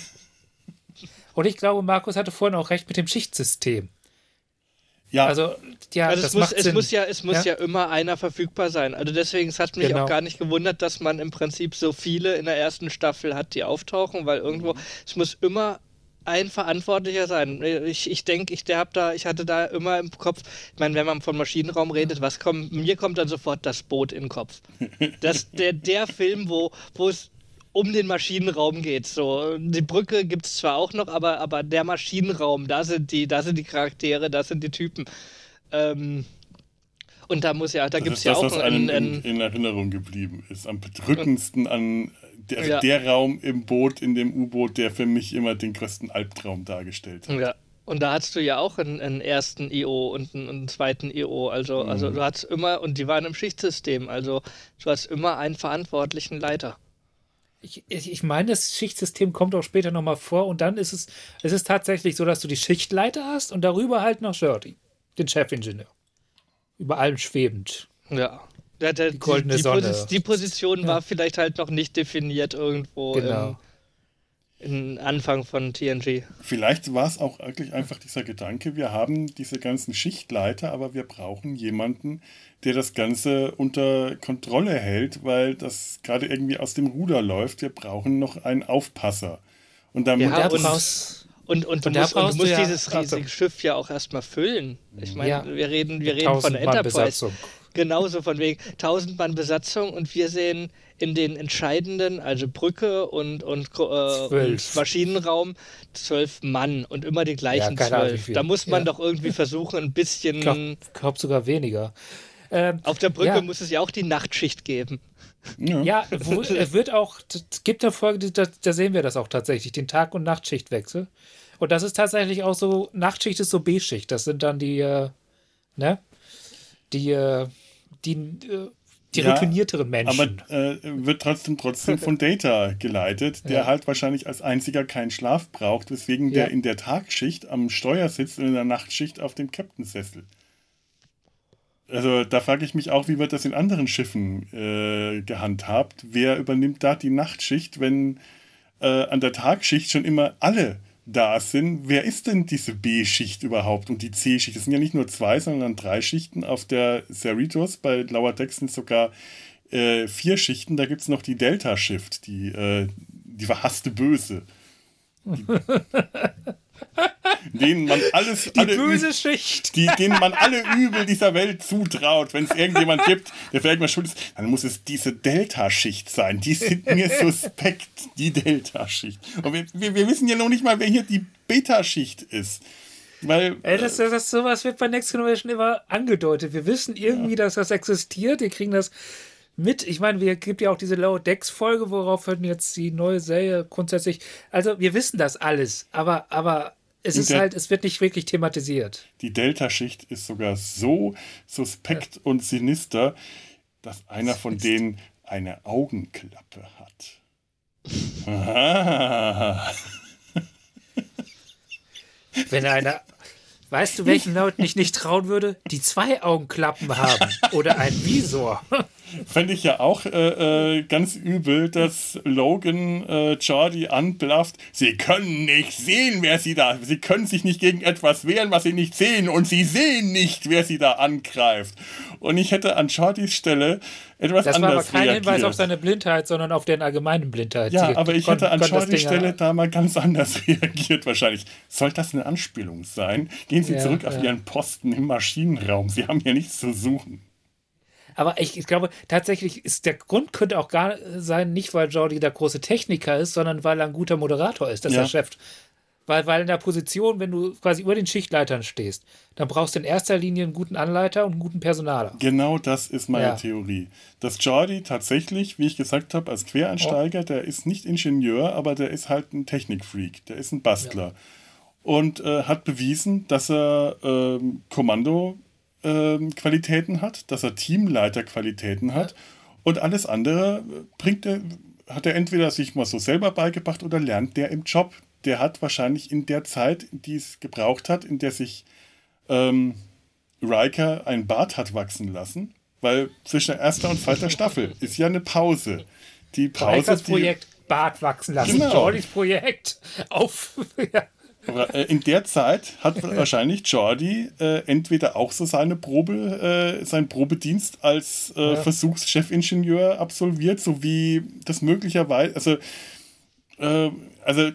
Und ich glaube, Markus hatte vorhin auch recht mit dem Schichtsystem. Ja, Also, ja, Also das es muss, macht es Sinn. muss ja, es muss Ja. ja. immer einer verfügbar sein. Also deswegen, es hat mich Genau. auch gar nicht gewundert, dass man im Prinzip so viele in der ersten Staffel hat, die auftauchen, weil irgendwo, es muss immer ein Verantwortlicher sein. Ich, ich denke, ich, der hab da, ich hatte da immer im Kopf, ich meine, wenn man von Maschinenraum redet, was kommt, mir kommt dann sofort das Boot in den Kopf. Das, der, der Film, wo, wo es um den Maschinenraum geht. So, die Brücke gibt es zwar auch noch, aber, aber der Maschinenraum, da sind die, da sind die Charaktere, da sind die Typen. Ähm, und da muss ja, da das gibt es ja das, auch was einem einen, in, in Erinnerung geblieben ist. Am bedrückendsten an der, Ja. der Raum im Boot, in dem U-Boot, der für mich immer den größten Albtraum dargestellt hat. Ja. Und da hattest du ja auch einen, einen ersten IO und einen, einen zweiten IO. Also, also du hattest immer, und die waren im Schichtsystem, also du hast immer einen verantwortlichen Leiter. Ich, ich meine, das Schichtsystem kommt auch später nochmal vor und dann ist es, es ist tatsächlich so, dass du die Schichtleiter hast und darüber halt noch Jordi, den Chefingenieur. Über allem schwebend. Ja. Der, der, die, goldene die, Sonne. Posi- die Position Ja. war vielleicht halt noch nicht definiert irgendwo Genau. im, im Anfang von TNG. Vielleicht war es auch wirklich einfach dieser Gedanke, wir haben diese ganzen Schichtleiter, aber wir brauchen jemanden, der das Ganze unter Kontrolle hält, weil das gerade irgendwie aus dem Ruder läuft. Wir brauchen noch einen Aufpasser. Und damit Ja, Da und- Und, und du Und da musst, und du brauchst du musst ja- dieses riesige Schiff ja auch erstmal füllen. Ich meine, Ja. wir reden, wir reden von Enterprise. Besatzung. Genauso von wegen 1000 Mann Besatzung und wir sehen in den entscheidenden, also Brücke und, und, äh, und Zwölf. Maschinenraum, zwölf Mann und immer die gleichen Ja, zwölf. Da muss man Ja. doch irgendwie versuchen, ein bisschen. ich glaube glaub sogar weniger. Ähm, auf der Brücke ja. muss es ja auch die Nachtschicht geben. ja, Ja, wo, es wird auch, es gibt eine Folge, da, da sehen wir das auch tatsächlich, den Tag- und Nachtschichtwechsel. Und das ist tatsächlich auch so, Nachtschicht ist so B-Schicht, das sind dann die, äh, ne, die, äh, die, äh, die Ja, routinierteren Menschen. aber äh, wird trotzdem trotzdem von Data geleitet, der Ja. halt wahrscheinlich als einziger keinen Schlaf braucht, weswegen Ja. der in der Tagschicht am Steuer sitzt und in der Nachtschicht auf dem Captainsessel. Also da frage ich mich auch, wie wird das in anderen Schiffen äh, gehandhabt? Wer übernimmt da die Nachtschicht, wenn äh, an der Tagschicht schon immer alle da sind? Wer ist denn diese B-Schicht überhaupt und die C-Schicht? Das sind ja nicht nur zwei, sondern drei Schichten. Auf der Cerritos bei Decks sind sogar äh, vier Schichten. Da gibt es noch die Delta-Shift, die, äh, die verhasste Böse. Die, denen man alles, die alle böse Schicht. die, denen man alle Übel dieser Welt zutraut. Wenn es irgendjemand gibt, der vielleicht mal schuld ist, dann muss es diese Delta-Schicht sein. Die sind mir suspekt, die Delta-Schicht. Und wir, wir, wir wissen ja noch nicht mal, wer hier die Beta-Schicht ist. Weil, Ey, das, das, das, sowas wird bei Next Generation immer angedeutet. Wir wissen irgendwie, dass das existiert. Wir kriegen das mit. Ich meine, wir gibt ja auch diese Low Decks Folge, worauf halt jetzt die neue Serie grundsätzlich. Also wir wissen das alles, aber aber es ist halt, es wird nicht wirklich thematisiert. die Delta-Schicht ist sogar so suspekt und sinister, dass einer von denen eine Augenklappe hat. Ah. Wenn einer, weißt du, welchen Leuten ich nicht trauen würde, die zwei Augenklappen haben oder ein Visor. Fände ich ja auch äh, äh, ganz übel, dass Logan äh, Jordi anblafft. Sie können nicht sehen, wer sie da. Sie können sich nicht gegen etwas wehren, was sie nicht sehen. Und sie sehen nicht, wer sie da angreift. Und ich hätte an Jordis Stelle etwas das anders war aber kein reagiert. Hinweis auf seine Blindheit, sondern auf deren allgemeinen Blindheit. Ja, Sie aber ich hätte an Ding Stelle da mal ganz anders reagiert wahrscheinlich. Soll das eine Anspielung sein? Gehen Sie Ja, zurück auf ja. Ihren Posten im Maschinenraum. Sie haben hier nichts zu suchen. Aber ich, ich glaube, tatsächlich ist der Grund könnte auch gar sein, nicht weil Jordi der große Techniker ist, sondern weil er ein guter Moderator ist, dass Ja. er Chef. Weil, weil in der Position, wenn du quasi über den Schichtleitern stehst, dann brauchst du in erster Linie einen guten Anleiter und einen guten Personaler. Genau das ist meine Ja. Theorie. Dass Jordi tatsächlich, wie ich gesagt habe, als Quereinsteiger, der ist nicht Ingenieur, aber der ist halt ein Technikfreak, der ist ein Bastler. Und äh, hat bewiesen, dass er ähm, Kommando-Qualitäten hat, dass er Teamleiter-Qualitäten hat und alles andere bringt er, hat er entweder sich mal so selber beigebracht oder lernt der im Job. Der hat wahrscheinlich in der Zeit, die es gebraucht hat, in der sich ähm, Riker ein Bart hat wachsen lassen, weil zwischen erster und zweiter Staffel ist ja eine Pause. Die Pause, Rikers Projekt Bart wachsen lassen. Genau. Jordis Projekt auf. ja. Äh, in der Zeit hat wahrscheinlich Jordi äh, entweder auch so seine Probe, äh, seinen Probedienst als äh, Ja. Versuchschefingenieur absolviert, so wie das möglicherweise, also, äh, also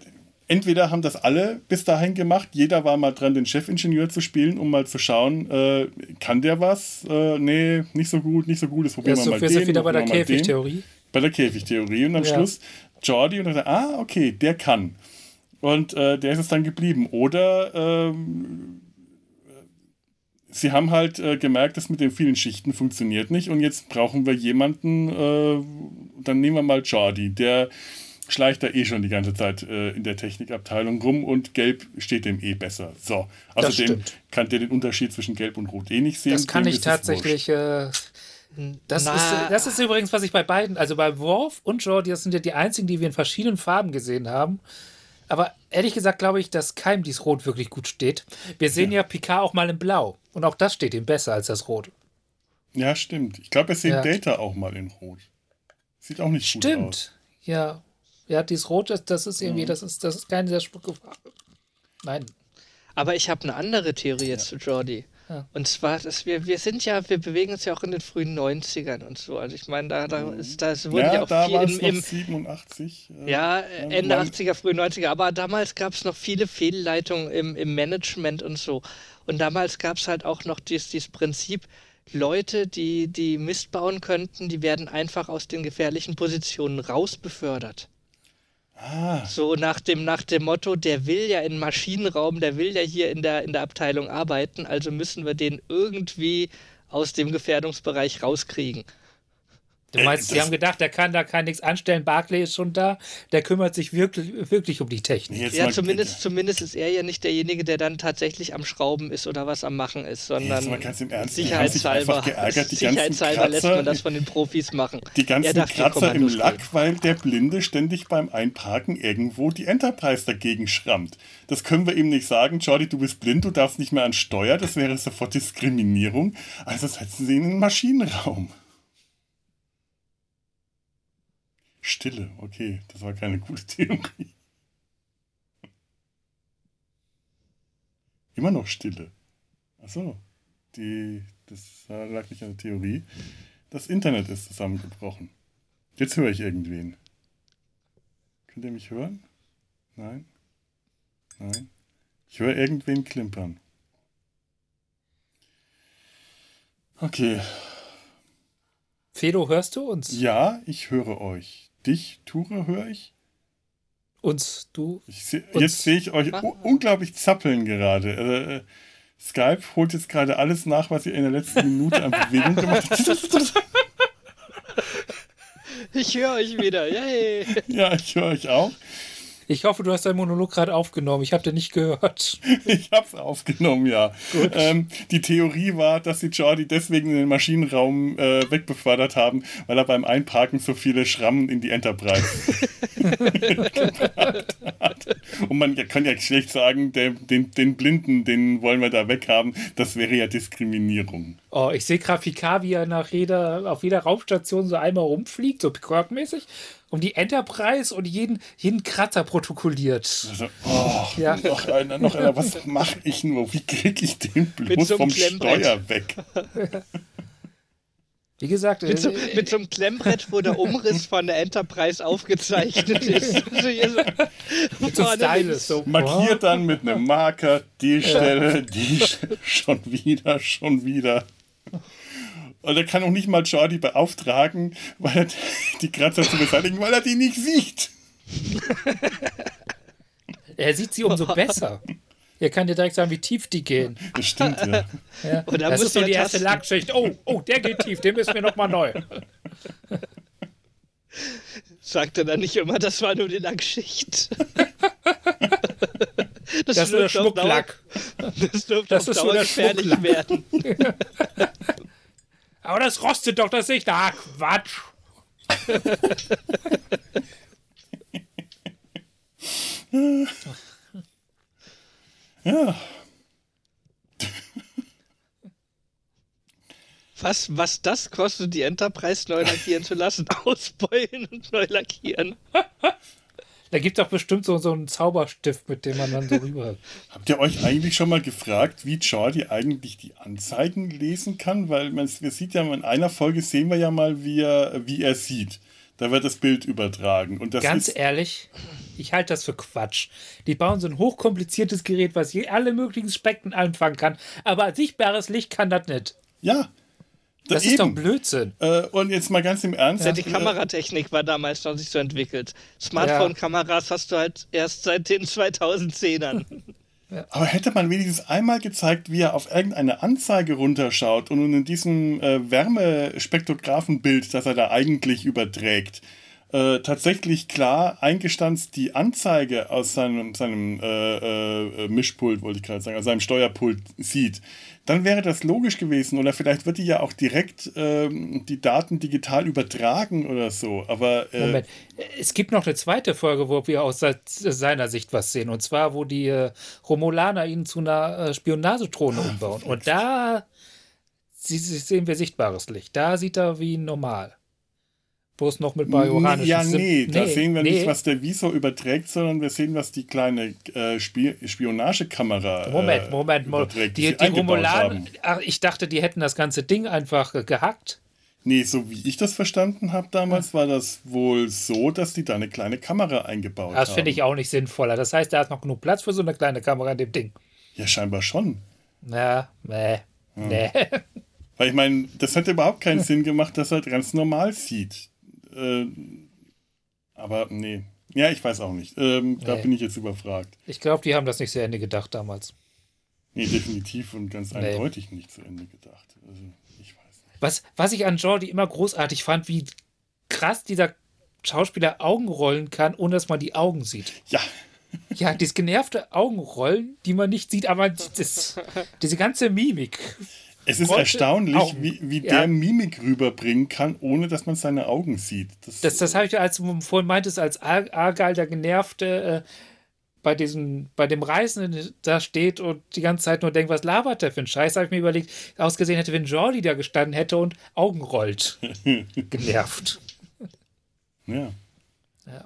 entweder haben das alle bis dahin gemacht, jeder war mal dran, den Chefingenieur zu spielen, um mal zu schauen, äh, kann der was? Äh, nee, nicht so gut, nicht so gut, das probieren Ja, wir so mal den, sind wieder bei der. Käfigtheorie. Bei der Käfigtheorie. Und am Ja. Schluss Jordi und dann ah, okay, der kann. Und äh, der ist es dann geblieben. Oder ähm, sie haben halt äh, gemerkt, dass mit den vielen Schichten funktioniert nicht und jetzt brauchen wir jemanden, äh, dann nehmen wir mal Jordi, der schleicht da eh schon die ganze Zeit äh, in der Technikabteilung rum und Gelb steht dem eh besser. So, außerdem kann der den Unterschied zwischen Gelb und Rot eh nicht sehen. Das kann dem ich tatsächlich. Äh, das, Na. ist, das ist übrigens, was ich bei beiden, also bei Worf und Jordi, das sind ja die einzigen, die wir in verschiedenen Farben gesehen haben. Aber ehrlich gesagt glaube ich, dass keinem dies Rot wirklich gut steht. Wir sehen ja, Picard auch mal in Blau. Und auch das steht ihm besser als das Rot. Ja, stimmt. Ich glaube, er sieht Ja. Data auch mal in Rot. Sieht auch nicht gut aus. Stimmt. Ja. Ja, dieses Rot, das, das ist irgendwie, das ist, das ist keine sehr spucke Farbe. Nein. Aber ich habe eine andere Theorie jetzt zu Jordi. Ja. Und zwar, dass wir, wir sind ja, wir bewegen uns ja auch in den frühen 90ern und so. Also ich meine, da, da ist das wurde ja, Ja, auch da viel war im, es noch im 87. äh, ja, äh, Ende man- 80er, frühe 90er, aber damals gab es noch viele Fehlleitungen im, im Management und so. Und damals gab es halt auch noch dieses, dieses Prinzip, Leute, die, die Mist bauen könnten, die werden einfach aus den gefährlichen Positionen rausbefördert. Ah, So nach dem, nach dem Motto, der will ja in Maschinenraum, der will ja hier in der, in der Abteilung arbeiten, also müssen wir den irgendwie aus dem Gefährdungsbereich rauskriegen. Du Äh, meinst, die haben gedacht, der kann da kann nichts anstellen. Barclay ist schon da. Der kümmert sich wirklich, wirklich um die Technik. jetzt Ja, zumindest, zumindest ist er ja nicht derjenige, der dann tatsächlich am Schrauben ist oder was am Machen ist, sondern Jetzt mal ganz im Ernst, die haben sich sicherheitshalber, geärgert, die ganzen sicherheitshalber lässt man das von den Profis machen. Die ganzen Kratzer im Lack, geben. weil der Blinde ständig beim Einparken irgendwo die Enterprise dagegen schrammt. Das können wir ihm nicht sagen. Jordi, du bist blind, du darfst nicht mehr an Steuer. Das wäre sofort Diskriminierung. Also setzen sie ihn in den Maschinenraum. Stille, okay, das war keine gute Theorie. Immer noch Stille. Achso, die, das lag nicht an der Theorie. Das Internet ist zusammengebrochen. Jetzt höre ich irgendwen. Könnt ihr mich hören? Nein? Nein? Ich höre irgendwen klimpern. Okay. Fedo, hörst du uns? Ja, ich höre euch. Dich, Tura, höre ich? Uns, du. ich seh, Uns. jetzt sehe ich euch unglaublich zappeln gerade. Äh, Skype holt jetzt gerade alles nach, was ihr in der letzten Minute an Bewegung gemacht habt. Ich höre euch wieder, yay! ja, ich höre euch auch. Ich hoffe, du hast deinen Monolog gerade aufgenommen. Ich habe den nicht gehört. Ich hab's aufgenommen, ja. Ähm, die Theorie war, dass sie Jordi deswegen in den Maschinenraum äh, wegbefördert haben, weil er beim Einparken so viele Schrammen in die Enterprise gebracht hat. Und man kann ja schlecht sagen, der, den, den Blinden, den wollen wir da weghaben. Das wäre ja Diskriminierung. Oh, ich sehe gerade Picard, wie er nach jeder, auf jeder Raumstation so einmal rumfliegt, so Picard-mäßig, um die Enterprise und jeden, jeden Kratzer protokolliert. Also, oh, ja. noch einer, noch einer. Was mache ich nur? Wie kriege ich den bloß so vom Steuer weg? Wie gesagt, mit so, äh, mit so, einem Klemmbrett, wo der Umriss von der Enterprise aufgezeichnet ist. Mit so Stylus, so. Markiert dann mit einem Marker die Stelle, die schon wieder, schon wieder. Und er kann auch nicht mal Jordi beauftragen, weil er die Kratzer zu beseitigen, weil er die nicht sieht. er sieht sie umso besser. Er kann dir direkt sagen, wie tief die gehen. Das stimmt, ja. ja. das ist so die erste Lackschicht. Oh, oh, der geht tief, den müssen wir nochmal neu. Sagt er dann nicht immer, das war nur die Lackschicht. Das, das ist nur der Schmucklack. das dürfte das auf Dauer gefährlich werden. Aber das rostet doch das nicht. Ah, Quatsch. Was, was das kostet, die Enterprise neu lackieren zu lassen, ausbeulen und neu lackieren. Da gibt es doch bestimmt so, so einen Zauberstift, mit dem man dann so rüber. Habt ihr euch eigentlich schon mal gefragt, wie Jordi eigentlich die Anzeigen lesen kann? Weil man, wir sieht ja in einer Folge sehen wir ja mal, wie er, wie er sieht. Da wird das Bild übertragen. Und das Ganz ehrlich, ich halte das für Quatsch. Die bauen so ein hochkompliziertes Gerät, was alle möglichen Spektren einfangen kann, aber sichtbares Licht kann das nicht. Ja. Das, ist doch Blödsinn. Äh, und jetzt mal ganz im Ernst. Ja, die Kameratechnik war damals noch nicht so entwickelt. Smartphone-Kameras hast du halt erst seit den 2010ern. Aber hätte man wenigstens einmal gezeigt, wie er auf irgendeine Anzeige runterschaut und in diesem äh, Wärmespektrographenbild, das er da eigentlich überträgt, äh, tatsächlich klar eingestanzt die Anzeige aus seinem, seinem äh, äh, Mischpult, wollte ich gerade sagen, aus seinem Steuerpult sieht, dann wäre das logisch gewesen. Oder vielleicht wird die ja auch direkt ähm, die Daten digital übertragen oder so. Aber äh, Moment, es gibt noch eine zweite Folge, wo wir aus seiner Sicht was sehen. Und zwar, wo die äh, Romulaner ihn zu einer äh, Spionagetrone umbauen. Und da sehen wir sichtbares Licht. Da sieht er wie normal bloß noch mit bajoranischen Ja, nee, da sehen wir nee. nicht, was der Visor überträgt, sondern wir sehen, was die kleine äh, Spionagekamera Moment, äh, Moment, Moment. Die, die, die Romulanen, ach, ich dachte, die hätten das ganze Ding einfach äh, gehackt. Nee, so wie ich das verstanden habe damals, war das wohl so, dass die da eine kleine Kamera eingebaut das haben. Das finde ich auch nicht sinnvoller. Das heißt, da ist noch genug Platz für so eine kleine Kamera in dem Ding. Ja, scheinbar schon. Ja, nee. Ja. Nee. Weil ich meine, das hätte überhaupt keinen Sinn gemacht, dass er ganz normal sieht. Äh, aber nee. Ja, ich weiß auch nicht. Ähm, nee. Da bin ich jetzt überfragt. Ich glaube, die haben das nicht zu Ende gedacht damals. Nee, definitiv und ganz nee. eindeutig nicht zu Ende gedacht. Also, ich weiß nicht. Was, was ich an Jordi immer großartig fand, wie krass dieser Schauspieler Augen rollen kann, ohne dass man die Augen sieht. Ja. Ja, dieses genervte Augenrollen, die man nicht sieht, aber das, diese ganze Mimik. Es ist erstaunlich, Augen. wie, wie ja. der Mimik rüberbringen kann, ohne dass man seine Augen sieht. Das, das, das habe ich, als du vorhin meintest, als Argal, der Genervte, äh, bei, diesem, bei dem Reisenden da steht und die ganze Zeit nur denkt, was labert der für ein Scheiß, habe ich mir überlegt, ausgesehen hätte, wenn Jordi da gestanden hätte und Augen rollt. Genervt. Ja. Ja.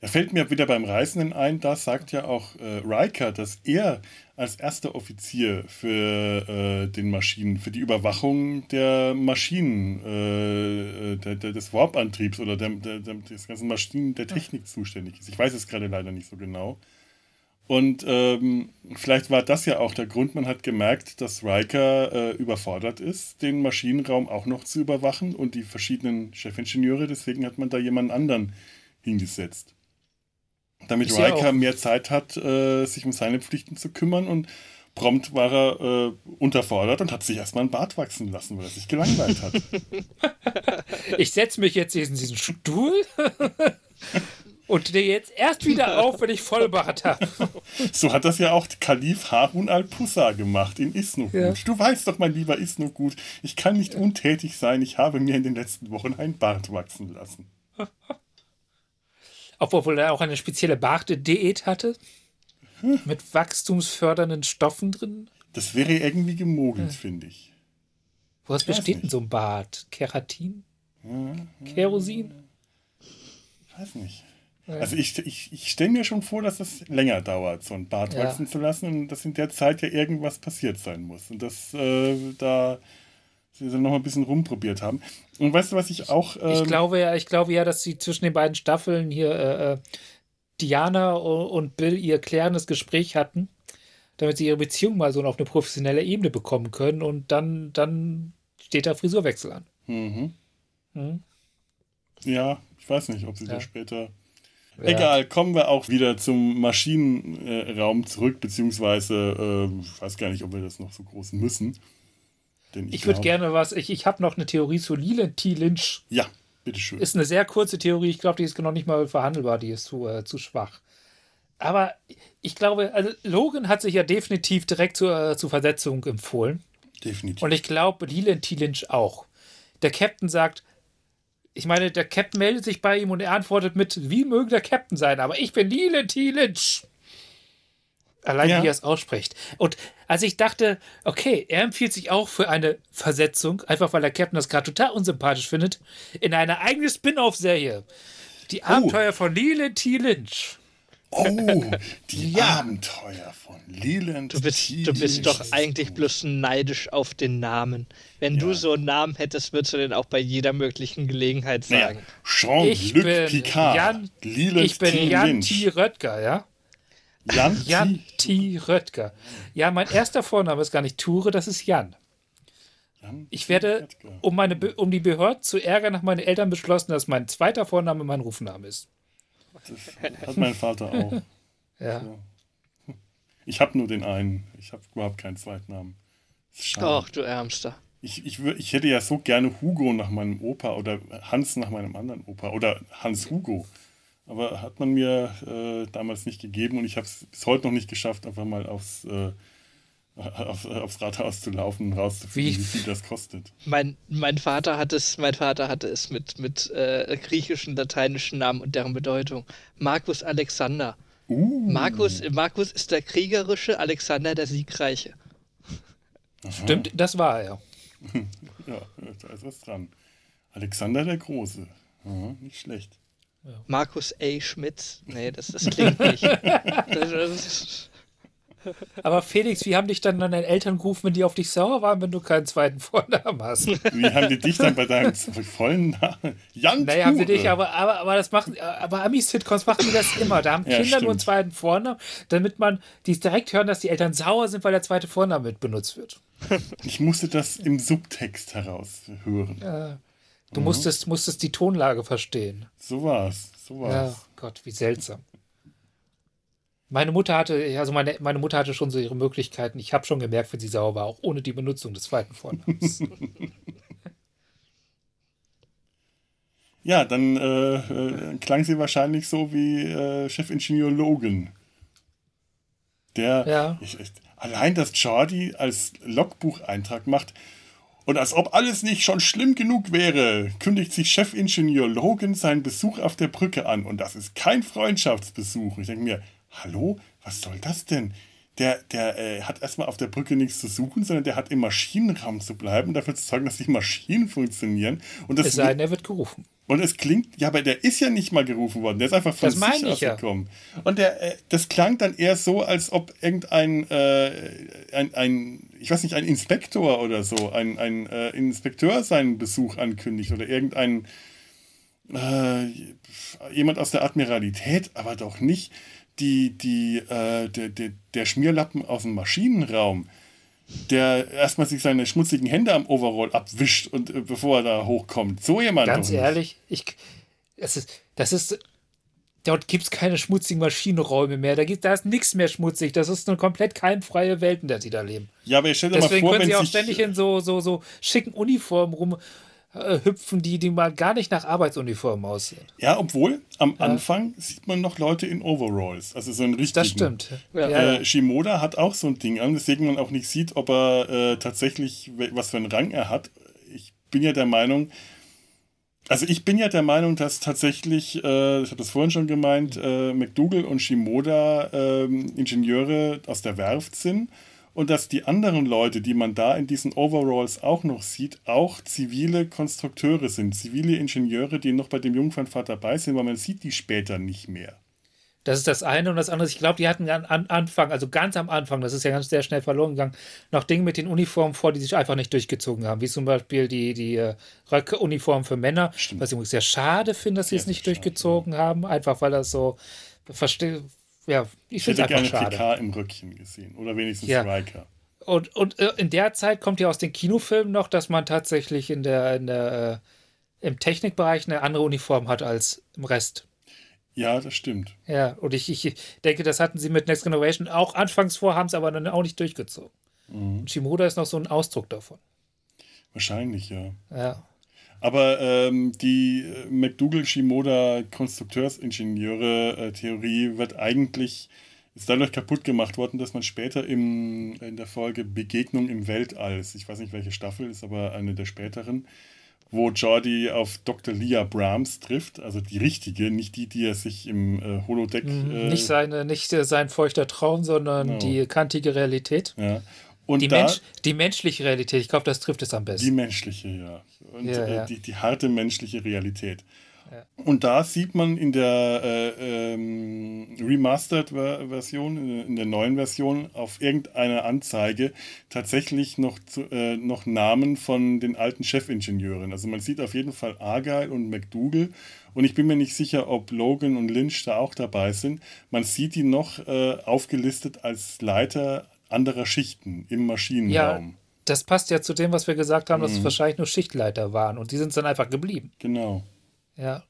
Da fällt mir wieder beim Reisenden ein, da sagt ja auch äh, Riker, dass er als erster Offizier für äh, den Maschinen, für die Überwachung der Maschinen, äh, der, der, des Warp-Antriebs oder der, der, des ganzen Maschinen der Technik zuständig ist. Ich weiß es gerade leider nicht so genau. Und ähm, vielleicht war das ja auch der Grund, man hat gemerkt, dass Riker äh, überfordert ist, den Maschinenraum auch noch zu überwachen und die verschiedenen Chefingenieure, deswegen hat man da jemanden anderen hingesetzt damit Riker mehr Zeit hat, äh, sich um seine Pflichten zu kümmern und prompt war er äh, unterfordert und hat sich erstmal ein Bart wachsen lassen, weil er sich gelangweilt hat. Ich setze mich jetzt in diesen Stuhl und stehe jetzt erst wieder auf, wenn ich Vollbart habe. So hat das ja auch Kalif Harun al-Pusa gemacht in Isnogut. Ja. Du weißt doch, mein lieber Isnogut, ich kann nicht untätig sein, ich habe mir in den letzten Wochen ein Bart wachsen lassen. Obwohl er auch eine spezielle Bartdiät hatte. Hm. Mit wachstumsfördernden Stoffen drin. Das wäre irgendwie gemogelt, ja. finde ich. Was besteht denn so ein Bart? Keratin? Ja, Kerosin? Ich weiß nicht. Also ich, ich, ich stelle mir schon vor, dass es länger dauert, so ein Bart ja. wachsen zu lassen und dass in der Zeit ja irgendwas passiert sein muss. Und dass äh, da sie dann noch mal ein bisschen rumprobiert haben. Und weißt du, was ich auch. Ähm, ich glaube ja, ich glaube ja, dass sie zwischen den beiden Staffeln hier äh, äh Diana und Bill ihr klärendes Gespräch hatten, damit sie ihre Beziehung mal so auf eine professionelle Ebene bekommen können und dann, dann steht da Frisurwechsel an. Mhm. Mhm. Ja, ich weiß nicht, ob sie ja. da später ja. Egal, kommen wir auch wieder zum Maschinenraum zurück, beziehungsweise äh, ich weiß gar nicht, ob wir das noch so groß müssen. Ich, ich würde gerne was, ich, ich habe noch eine Theorie zu Leland T. Lynch. Ja, bitteschön. Ist eine sehr kurze Theorie, ich glaube, die ist noch nicht mal verhandelbar, die ist zu, äh, zu schwach. Aber ich glaube, also Logan hat sich ja definitiv direkt zur, äh, zur Versetzung empfohlen. Definitiv. Und ich glaube, Leland T. Lynch auch. Der Captain sagt, ich meine, der Captain meldet sich bei ihm und er antwortet mit, wie möge der Captain sein, aber ich bin Leland T. Lynch. Allein ja. wie er es ausspricht. Und als ich dachte, okay, er empfiehlt sich auch für eine Versetzung, einfach weil der Captain das gerade total unsympathisch findet, in eine eigene Spin-off-Serie. Die oh. Abenteuer von Leland T. Lynch. Oh, die ja. Abenteuer von Leland. Du bist, du bist doch eigentlich bloß neidisch auf den Namen. Wenn ja. du so einen Namen hättest, würdest du den auch bei jeder möglichen Gelegenheit sagen. Jean-Luc Picard. Jan, Leland ich bin T. Jan T. Röttger, ja? Jan, Jan T. Röttger. Ja, mein erster Vorname ist gar nicht Ture, das ist Jan. Jan ich werde, um, meine, um die Behörde zu ärgern, nach meinen Eltern beschlossen, dass mein zweiter Vorname mein Rufname ist. Das hat mein Vater auch. ja. Ich habe nur den einen. Ich habe überhaupt keinen Zweitnamen. Ach, du Ärmster. Ich, ich, ich hätte ja so gerne Hugo nach meinem Opa oder Hans nach meinem anderen Opa oder Hans Hugo. Aber hat man mir äh, damals nicht gegeben und ich habe es bis heute noch nicht geschafft, einfach mal aufs, äh, auf, aufs Rathaus zu laufen und rauszufinden, wie, wie, viel das kostet. Mein, mein Vater hat es, mein Vater hatte es mit, mit äh, griechischen, lateinischen Namen und deren Bedeutung. Markus Alexander. Uh. Markus, Markus ist der kriegerische, Alexander der siegreiche. Aha. Stimmt, das war er. ja, da ist was dran. Alexander der Große. Aha, nicht schlecht. Ja. Markus A. Schmitz. Nee, das, das klingt nicht. das, das, aber Felix, wie haben dich dann deine Eltern gerufen, wenn die auf dich sauer waren, wenn du keinen zweiten Vornamen hast? Wie haben die dich dann bei deinem vollen Namen? Jan Naja, haben sie dich, aber, aber, aber das machen, aber Amis-Sitcoms machen die das immer. Da haben ja, Kinder stimmt. nur einen zweiten Vornamen, damit man die direkt hören, dass die Eltern sauer sind, weil der zweite Vorname mit benutzt wird. Ich musste das im Subtext heraushören. Ja. Du mhm. musstest, musstest die Tonlage verstehen. So war's. So war's. Ja, Gott, wie seltsam. Meine Mutter hatte, also meine, meine Mutter hatte schon so ihre Möglichkeiten. Ich habe schon gemerkt, wenn sie sauer war, auch ohne die Benutzung des zweiten Vornamens. ja, dann äh, äh, klang sie wahrscheinlich so wie äh, Chefingenieur Logan. Der ja. ich, ich, allein das Jordi als Logbucheintrag macht. Und als ob alles nicht schon schlimm genug wäre, kündigt sich Chefingenieur Logan seinen Besuch auf der Brücke an. Und das ist kein Freundschaftsbesuch. Ich denke mir, hallo, was soll das denn? Der, der äh, hat erstmal auf der Brücke nichts zu suchen, sondern der hat im Maschinenraum zu bleiben, dafür zu sorgen, dass die Maschinen funktionieren. Und das es sei denn, er wird gerufen. Und es klingt, ja, aber der ist ja nicht mal gerufen worden, der ist einfach von das sich aus gekommen. Ja. Und der, äh, das klang dann eher so, als ob irgendein, äh, ein, ein, ich weiß nicht, ein Inspektor oder so, ein, ein äh, Inspekteur seinen Besuch ankündigt oder irgendein, äh, jemand aus der Admiralität, aber doch nicht die, die, äh, der, der, der Schmierlappen aus dem Maschinenraum, der erstmal sich seine schmutzigen Hände am Overall abwischt und äh, bevor er da hochkommt. So jemand. Ganz ehrlich, ich, es ist, das ist, dort gibt es keine schmutzigen Maschinenräume mehr. Da, gibt, da ist nichts mehr schmutzig. Das ist eine komplett keimfreie Welt, in der sie da leben. Ja, aber ich stelle mal vor, Deswegen können sie auch ständig in so, so, so schicken Uniformen rum äh, hüpfen, die, die mal gar nicht nach Arbeitsuniform aussehen. Ja, obwohl am ja. Anfang sieht man noch Leute in Overalls, also so ein richtigen. Das stimmt. Ja. Äh, Shimoda hat auch so ein Ding an, weswegen man auch nicht sieht, ob er äh, tatsächlich, was für einen Rang er hat. Ich bin ja der Meinung, Also ich bin ja der Meinung, dass tatsächlich, äh, ich habe das vorhin schon gemeint, äh, McDougall und Shimoda äh, Ingenieure aus der Werft sind und dass die anderen Leute, die man da in diesen Overalls auch noch sieht, auch zivile Konstrukteure sind, zivile Ingenieure, die noch bei dem Jungfernfahrt dabei sind, weil man sieht die später nicht mehr. Das ist das eine und das andere. Ich glaube, die hatten an, an Anfang, also ganz am Anfang, das ist ja ganz sehr schnell verloren gegangen, noch Dinge mit den Uniformen vor, die sich einfach nicht durchgezogen haben. Wie zum Beispiel die, die äh, Röcke-Uniform für Männer. Stimmt. Was ich sehr schade finde, dass sie ja, es nicht durchgezogen schade, haben, einfach weil das so verstehe. Ja, ich, finde es einfach schade. PK im Röckchen gesehen oder wenigstens ja. Riker. Und, und äh, in der Zeit kommt ja aus den Kinofilmen noch, dass man tatsächlich in der, in der äh, im Technikbereich eine andere Uniform hat als im Rest. Ja, das stimmt. Ja, und ich, ich denke, das hatten sie mit Next Generation auch anfangs vor, haben es aber dann auch nicht durchgezogen. Mhm. Shimoda ist noch so ein Ausdruck davon. Wahrscheinlich, ja. Ja. Aber ähm, die äh, McDougall-Shimoda-Konstrukteuringenieure-Theorie äh, wird eigentlich ist dadurch kaputt gemacht worden, dass man später im, in der Folge Begegnung im Weltall, ich weiß nicht welche Staffel, ist aber eine der späteren, wo Jordi auf Dr. Leah Brahms trifft, also die richtige, nicht die, die er sich im äh, Holodeck. Mhm, äh, nicht seine, nicht äh, sein feuchter Traum, sondern genau. die kantige Realität. Ja. Und die, da, Mensch, die menschliche Realität, ich glaube, das trifft es am besten. Die menschliche, ja. Und ja, äh, ja. Die, die harte menschliche Realität. Und da sieht man in der äh, ähm, Remastered-Version, in der neuen Version, auf irgendeiner Anzeige tatsächlich noch, zu, äh, noch Namen von den alten Chefingenieuren. Also man sieht auf jeden Fall Argyle und McDougall. Und ich bin mir nicht sicher, ob Logan und Lynch da auch dabei sind. Man sieht die noch äh, aufgelistet als Leiter anderer Schichten im Maschinenraum. Ja, das passt ja zu dem, was wir gesagt haben, dass mhm. es wahrscheinlich nur Schichtleiter waren. Und die sind dann einfach geblieben. Genau. Ja.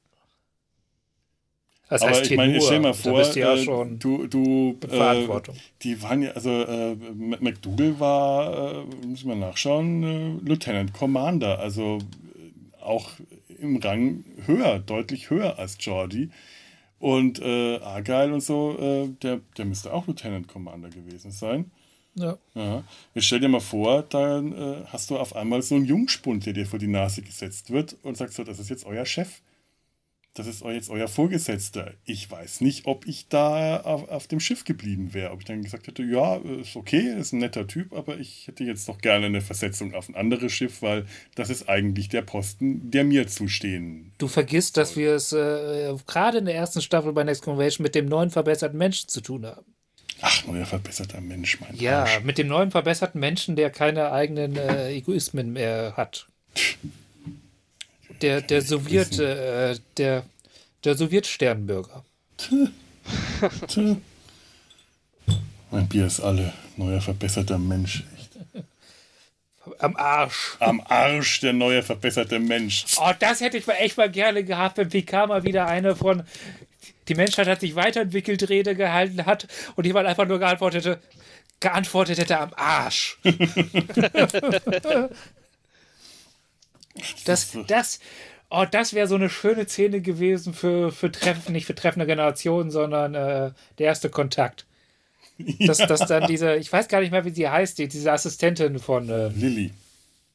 Das heißt Aber ich meine, stell mal vor, ja äh, du, du äh, die waren ja, also äh, McDougall war, äh, muss man nachschauen, äh, Lieutenant Commander, also äh, auch im Rang höher, deutlich höher als Jordi. Und Argyle und so, der, der müsste auch Lieutenant Commander gewesen sein. Ja. ja. Jetzt stell dir mal vor, dann hast du auf einmal so einen Jungspund, der dir vor die Nase gesetzt wird und sagst so, das ist jetzt euer Chef das ist jetzt euer Vorgesetzter. Ich weiß nicht, ob ich da auf, auf dem Schiff geblieben wäre. Ob ich dann gesagt hätte, ja, ist okay, ist ein netter Typ, aber ich hätte jetzt doch gerne eine Versetzung auf ein anderes Schiff, weil das ist eigentlich der Posten, der mir zustehen. Du vergisst, soll. dass wir es äh, gerade in der ersten Staffel bei Next Convention mit dem neuen verbesserten Menschen zu tun haben. Ach, neuer verbesserter Mensch, mein Ja, Arsch. mit dem neuen verbesserten Menschen, der keine eigenen äh, Egoismen mehr hat der, der Sowjet, äh, der, der Sowjetsternbürger. mein Bier ist alle. Neuer verbesserter Mensch. Echt. Am Arsch. Am Arsch, der neue verbesserte Mensch. Oh, das hätte ich mal echt mal gerne gehabt, wenn PK mal wieder eine von die Menschheit hat sich weiterentwickelt Rede gehalten hat und jemand einfach nur geantwortet, geantwortet hätte am Arsch. Das, das, oh, das wäre so eine schöne Szene gewesen für, für Treffen, nicht für treffende Generationen, sondern äh, der erste Kontakt. Dass, ja. dass dann diese, ich weiß gar nicht mehr, wie sie heißt, die, diese Assistentin von äh, Lilly.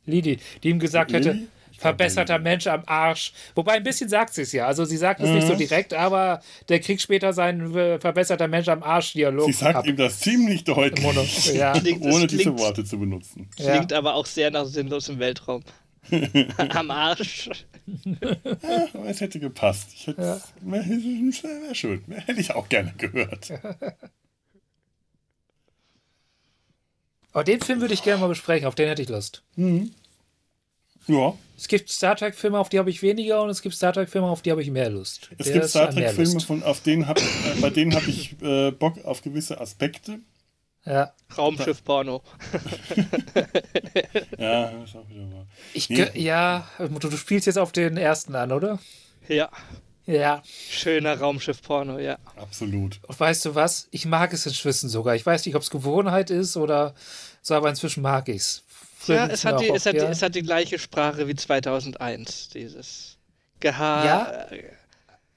Lili, die ihm gesagt Lilly? hätte, verbesserter Mensch am Arsch. Wobei ein bisschen sagt sie es ja. Also sie sagt es mhm. nicht so mhm. direkt, aber der kriegt später seinen äh, verbesserter Mensch am Arsch-Dialog. Sie sagt ab. ihm das ziemlich deutlich, ja. klingt, ohne diese klingt, Worte zu benutzen. Klingt ja. aber auch sehr nach sinnlos im Weltraum. Am Arsch. Ja, aber es hätte gepasst. Ich hätte, ja. Wäre schön. Hätte ich auch gerne gehört. Aber den Film würde ich gerne mal besprechen. Auf den hätte ich Lust. Mhm. Ja. Es gibt Star Trek-Filme, auf die habe ich weniger, und es gibt Star Trek-Filme, auf die habe ich mehr Lust. Es Der gibt Star Trek-Filme, auf denen hab, äh, bei denen habe ich äh, Bock auf gewisse Aspekte. Ja. Raumschiff-Porno. ja, ist auch wieder wahr. Ich nee. Ja, du, du spielst jetzt auf den ersten an, oder? Ja. Ja. Schöner Raumschiff-Porno, ja. Absolut. Und weißt du was? Ich mag es inzwischen sogar. Ich weiß nicht, ob es Gewohnheit ist oder so, aber inzwischen mag ich es. Ja, es hat, die, es, hat ja. die, es hat die gleiche Sprache wie 2001, dieses Geha. Ja.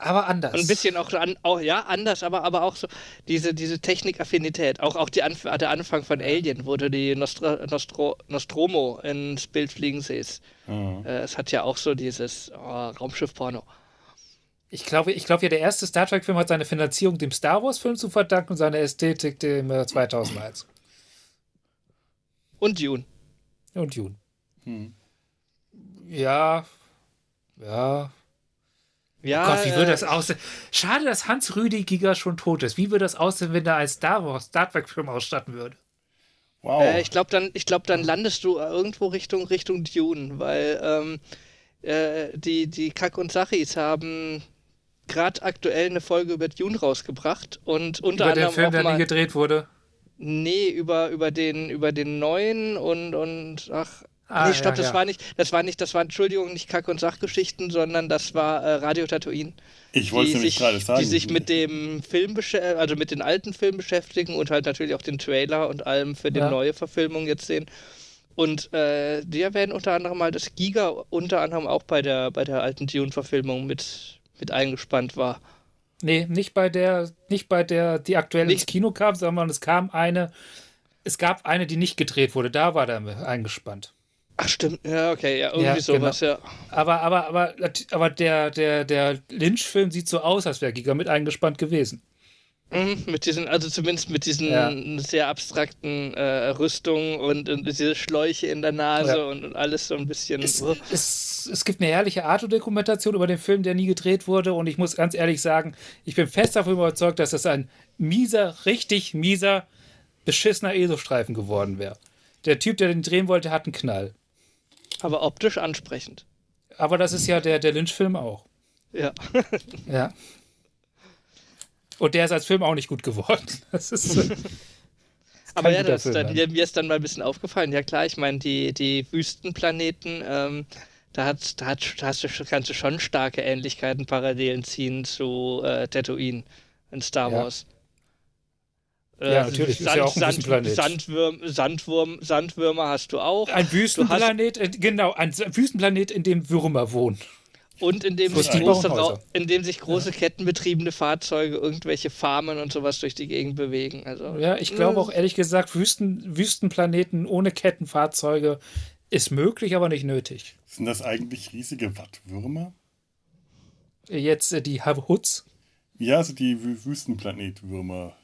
Aber anders. Und ein bisschen auch, an, auch ja, anders, aber, aber auch so diese, diese Technikaffinität. Auch, auch die Anf der Anfang von Alien, wo du die Nostra Nostro Nostromo ins Bild fliegen siehst. Ah. Äh, es hat ja auch so dieses oh, Raumschiff-Porno. Ich glaube, ich glaube ja, der erste Star Trek-Film hat seine Finanzierung dem Star Wars-Film zu verdanken und seine Ästhetik dem äh, 2001. Und Dune. Und Dune. Hm. Ja. Ja. Ja, Gott, wie würde äh, das aussehen? Schade, dass Hans Rüdi Giger schon tot ist. Wie würde das aussehen, wenn er als Star Wars Star Trek-Film ausstatten würde? Wow. Äh, ich glaube, dann, ich glaub, dann landest du irgendwo Richtung, Richtung Dune, weil ähm, äh, die, die Kack und Sachis haben gerade aktuell eine Folge über Dune rausgebracht und unter Über den anderem Film, auch der nie gedreht wurde. nee, über, über den, über den neuen und, und ach, Ah, nee, stopp, ja, das ja. war nicht, das war nicht, das war, Entschuldigung, nicht Kack- und Sachgeschichten, sondern das war äh, Radio Tatooine. ich wollte die nämlich sich, gerade sagen. die sich mit dem Film, also mit den alten Filmen beschäftigen und halt natürlich auch den Trailer und allem für die Ja. neue Verfilmung jetzt sehen. Und äh, die erwähnen unter anderem mal, dass Giga unter anderem auch bei der, bei der alten Dune-Verfilmung mit, mit eingespannt war. Nee, nicht bei der, nicht bei der, die aktuell ins Nicht- Kino kam, sondern es kam eine, es gab eine, die nicht gedreht wurde. Da war der eingespannt. Ach stimmt, ja, okay, ja, irgendwie Ja, sowas, ja. Aber, aber, aber, aber der, der, der Lynch-Film sieht so aus, als wäre Giga mit eingespannt gewesen. Mhm, mit diesen, also zumindest mit diesen Ja. sehr abstrakten äh, Rüstungen und, und diese Schläuche in der Nase Ja. und, und alles so ein bisschen. Es, es, es gibt eine herrliche Arte-Dokumentation über den Film, der nie gedreht wurde. Und ich muss ganz ehrlich sagen, ich bin fest davon überzeugt, dass das ein mieser, richtig mieser, beschissener ESO-Streifen geworden wäre. Der Typ, der den drehen wollte, hat einen Knall. Aber optisch ansprechend. Aber das ist ja der, der Lynch-Film auch. Ja. Ja. Und der ist als Film auch nicht gut geworden. Das ist. Aber ja, das, dann, mir, ist dann mal ein bisschen aufgefallen. Ja klar, ich meine, die, die Wüstenplaneten, ähm, da, hat, da, hat, da hast du, kannst du schon starke Ähnlichkeiten, Parallelen ziehen zu äh, Tatooine in Star. Wars. Ja, natürlich, ist ja auch ein Wüstenplanet. Sandwürm, Sandwurm, Sandwürmer hast du auch. Ein Wüstenplanet, äh, genau, ein Wüstenplanet, in dem Würmer wohnen. Und in dem, sich große, in dem sich große kettenbetriebene Fahrzeuge, irgendwelche Farmen und sowas durch die Gegend bewegen. Also, Ja, ich glaube auch ehrlich gesagt, Wüsten, Wüstenplaneten ohne Kettenfahrzeuge ist möglich, aber nicht nötig. Sind das eigentlich riesige Wattwürmer? Jetzt äh, die Hoods. Ja, also die Wü- Wüstenplanetwürmer.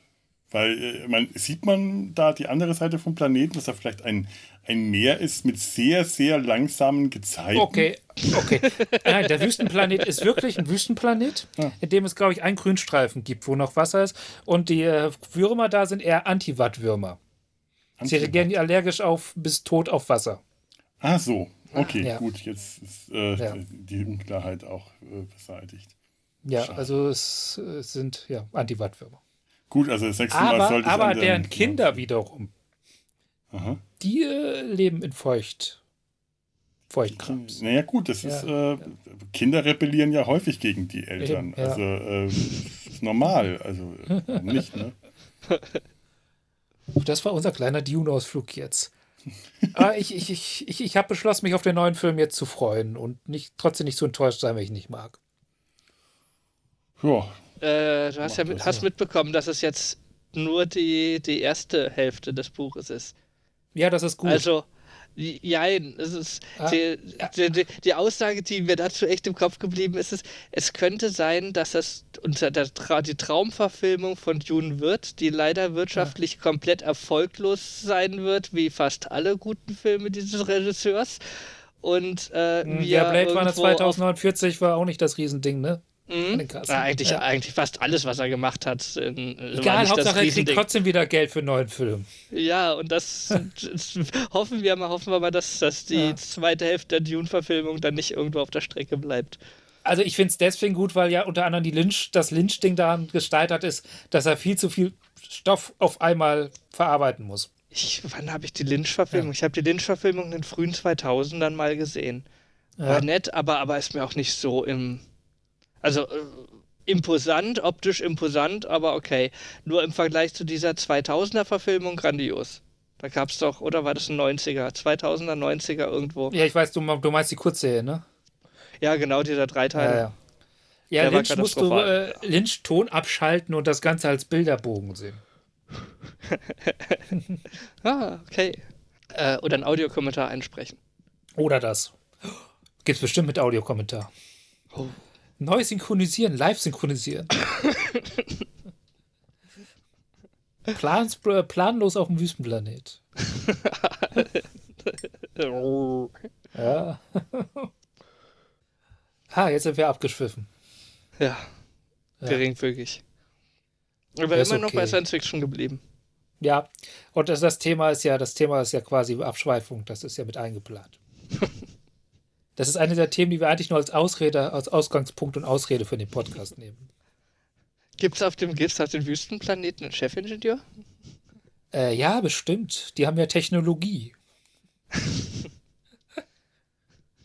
Weil äh, man, sieht man da die andere Seite vom Planeten, dass da vielleicht ein, ein Meer ist mit sehr, sehr langsamen Gezeiten. Okay, okay. Nein, der Wüstenplanet ist wirklich ein Wüstenplanet, in dem es, glaube ich, einen Grünstreifen gibt, wo noch Wasser ist. Und die äh, Würmer da sind eher Antiwattwürmer. Sie reagieren allergisch auf bis tot auf Wasser. Ah, so. Okay, Ja. gut. Jetzt ist äh, Ja. die Unklarheit auch äh, beseitigt. Ja, Schade. also es, äh, sind ja Antiwattwürmer. Gut, also das nächste Mal Aber, sollte ich aber an der- deren Kinder wiederum, Aha. die äh, leben in Feucht. Feuchtkrams. Naja, gut, das Ja, ist. Äh, Kinder rebellieren ja häufig gegen die Eltern. Eben, ja. Also, äh, ist normal. Also, äh, nicht, ne? Das war unser kleiner Dune-Ausflug jetzt. Aber ich, ich, ich, ich, ich habe beschlossen, mich auf den neuen Film jetzt zu freuen und nicht, trotzdem nicht zu enttäuscht sein, wenn ich ihn nicht mag. Ja, Äh, du hast ja mit, das, hast mitbekommen, dass es jetzt nur die, die erste Hälfte des Buches ist. Ja, das ist gut. Also, jein, es ist Ah, die, die, die, die Aussage, die mir dazu echt im Kopf geblieben ist, ist, es könnte sein, dass es unter der Tra die Traumverfilmung von Dune wird, die leider wirtschaftlich komplett erfolglos sein wird, wie fast alle guten Filme dieses Regisseurs. Und äh, Hm, wir ja, Blade Runner irgendwo auf- 2049 war auch nicht das Riesending, ne? Mhm. Ja, eigentlich, Ja. eigentlich fast alles, was er gemacht hat. In, war Egal, Hauptsache er kriegt trotzdem wieder Geld für einen neuen Film. Ja, und das, das hoffen wir mal, hoffen wir mal, dass, dass die Ja. zweite Hälfte der Dune-Verfilmung dann nicht irgendwo auf der Strecke bleibt. Also ich finde es deswegen gut, weil ja unter anderem die Lynch, das Lynch-Ding daran gesteitert ist, dass er viel zu viel Stoff auf einmal verarbeiten muss. Ich, wann habe ich die Lynch-Verfilmung? Ich habe die Lynch-Verfilmung in den frühen 2000ern mal gesehen. War nett, aber, aber ist mir auch nicht so im. Also äh, imposant, optisch imposant, aber okay. Nur im Vergleich zu dieser 2000er-Verfilmung grandios. Da gab es doch, oder war das ein 90er? 2000er, 90er irgendwo. Ja, ich weiß, du, du meinst die Kurzserie, ne? Ja, genau, dieser Dreiteiler. Ja, ja. Ja, Der Lynch musst du äh, Lynch Ton abschalten und das Ganze als Bilderbogen sehen. Ah, okay. Äh, oder einen Audiokommentar einsprechen. Oder das. Gibt's bestimmt mit Audiokommentar. Oh. Neu synchronisieren, live synchronisieren. Plans, äh, planlos auf dem Wüstenplanet. Ja. ha, jetzt sind wir abgeschwiffen. Ja, Ja. geringfügig. Aber Ist immer noch bei okay. Science Fiction geblieben. Ja, und das, das Thema ist ja, das Thema ist ja quasi Abschweifung, das ist ja mit eingeplant. Das ist eine der Themen, die wir eigentlich nur als Ausrede, als Ausgangspunkt und Ausrede für den Podcast nehmen. Gibt's auf dem, gibt's auf dem Wüstenplaneten einen Chefingenieur? Äh, ja, bestimmt. Die haben ja Technologie.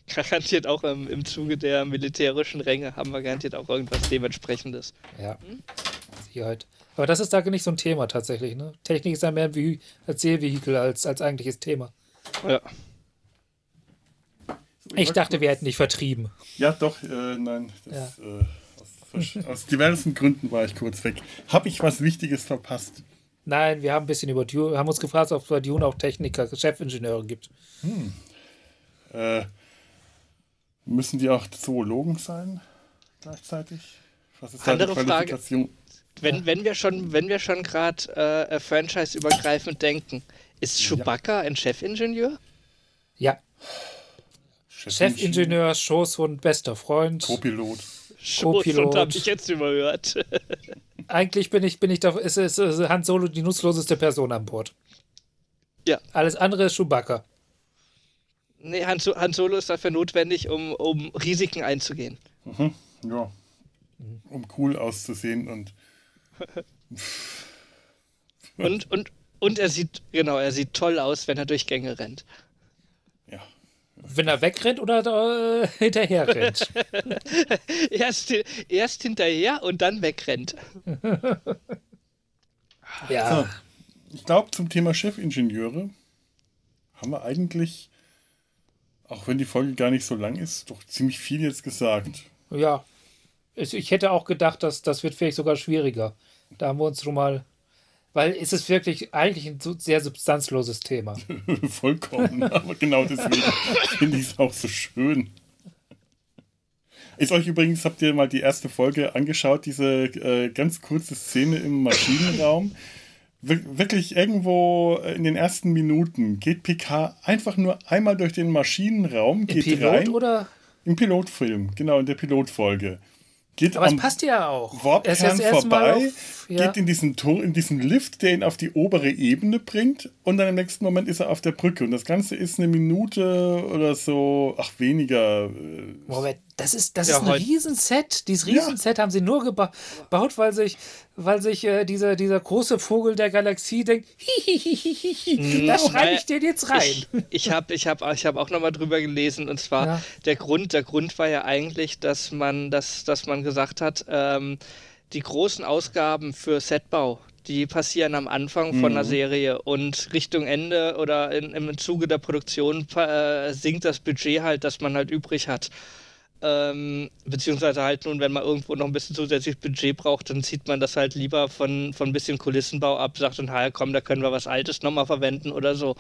Garantiert auch im, im Zuge der militärischen Ränge haben wir garantiert auch irgendwas dementsprechendes. Ja. Sicherheit. Aber das ist da nicht so ein Thema tatsächlich. Ne? Technik ist ja mehr wie als Seevehikel als, als eigentliches Thema. Ja. Ich dachte, wir hätten dich vertrieben. Ja, doch, äh, nein. Das, äh, aus, aus diversen Gründen war ich kurz weg. Habe ich was Wichtiges verpasst? Nein, wir haben ein bisschen über Dune, haben uns gefragt, ob es bei Dune auch Techniker, Chefingenieure gibt. Äh, müssen die auch Zoologen sein gleichzeitig? Was ist Andere da die Frage. Qualifikation? Wenn, wenn wir schon, wenn wir schon gerade äh, franchise-übergreifend denken, ist Chewbacca ein Chefingenieur? Ja, Chefingenieur, Schoßhund, bester Freund. Co-Pilot. Co-Pilot. habe ich jetzt überhört. Eigentlich bin ich, bin ich doch, ist, ist, ist Han Solo die nutzloseste Person an Bord. Ja. Alles andere ist Chewbacca. Nee, Han, So- Han Solo ist dafür notwendig, um, um Risiken einzugehen. Ja. Um cool auszusehen und Und, und, und er sieht, genau, er sieht toll aus, wenn er durch Gänge rennt. Wenn er wegrennt oder äh, hinterher rennt. Erst, erst hinterher und dann wegrennt. ja. So. Ich glaube, zum Thema Chefingenieure haben wir eigentlich, auch wenn die Folge gar nicht so lang ist, doch ziemlich viel jetzt gesagt. Ja. Ich, ich hätte auch gedacht, dass das wird vielleicht sogar schwieriger. Da haben wir uns schon mal. Weil es ist wirklich eigentlich ein sehr substanzloses Thema. Vollkommen. Aber genau deswegen finde ich es auch so schön. Ist euch übrigens, habt ihr mal die erste Folge angeschaut, diese äh, ganz kurze Szene im Maschinenraum? Wir- Wirklich irgendwo in den ersten Minuten geht PK einfach nur einmal durch den Maschinenraum, Im geht Pilot rein. oder? Im Pilotfilm, genau, in der Pilotfolge. Geht Aber es am passt ja auch. Er Warpkern vorbei, auf- ja. geht in diesen, Tor, in diesen Lift, der ihn auf die obere Ebene bringt und dann im nächsten Moment ist er auf der Brücke. Und das Ganze ist eine Minute oder so, ach weniger. äh, Moment, das ist, das Ja, ist ein Riesenset. Dieses Ja. Riesenset haben sie nur geba- gebaut, weil sich, weil sich äh, dieser, dieser große Vogel der Galaxie denkt, hihihihihi, da schreibe ich den jetzt rein. Ich, ich habe ich hab, ich hab auch nochmal drüber gelesen und zwar Ja. der Grund, der Grund war ja eigentlich, dass man, dass, dass man gesagt hat, ähm, die großen Ausgaben für Setbau, die passieren am Anfang von einer Serie und Richtung Ende oder in, im Zuge der Produktion äh, sinkt das Budget halt, das man halt übrig hat. Ähm, beziehungsweise halt nun, wenn man irgendwo noch ein bisschen zusätzliches Budget braucht, dann zieht man das halt lieber von, von ein bisschen Kulissenbau ab, sagt und, ha, komm, da können wir was Altes nochmal verwenden oder so.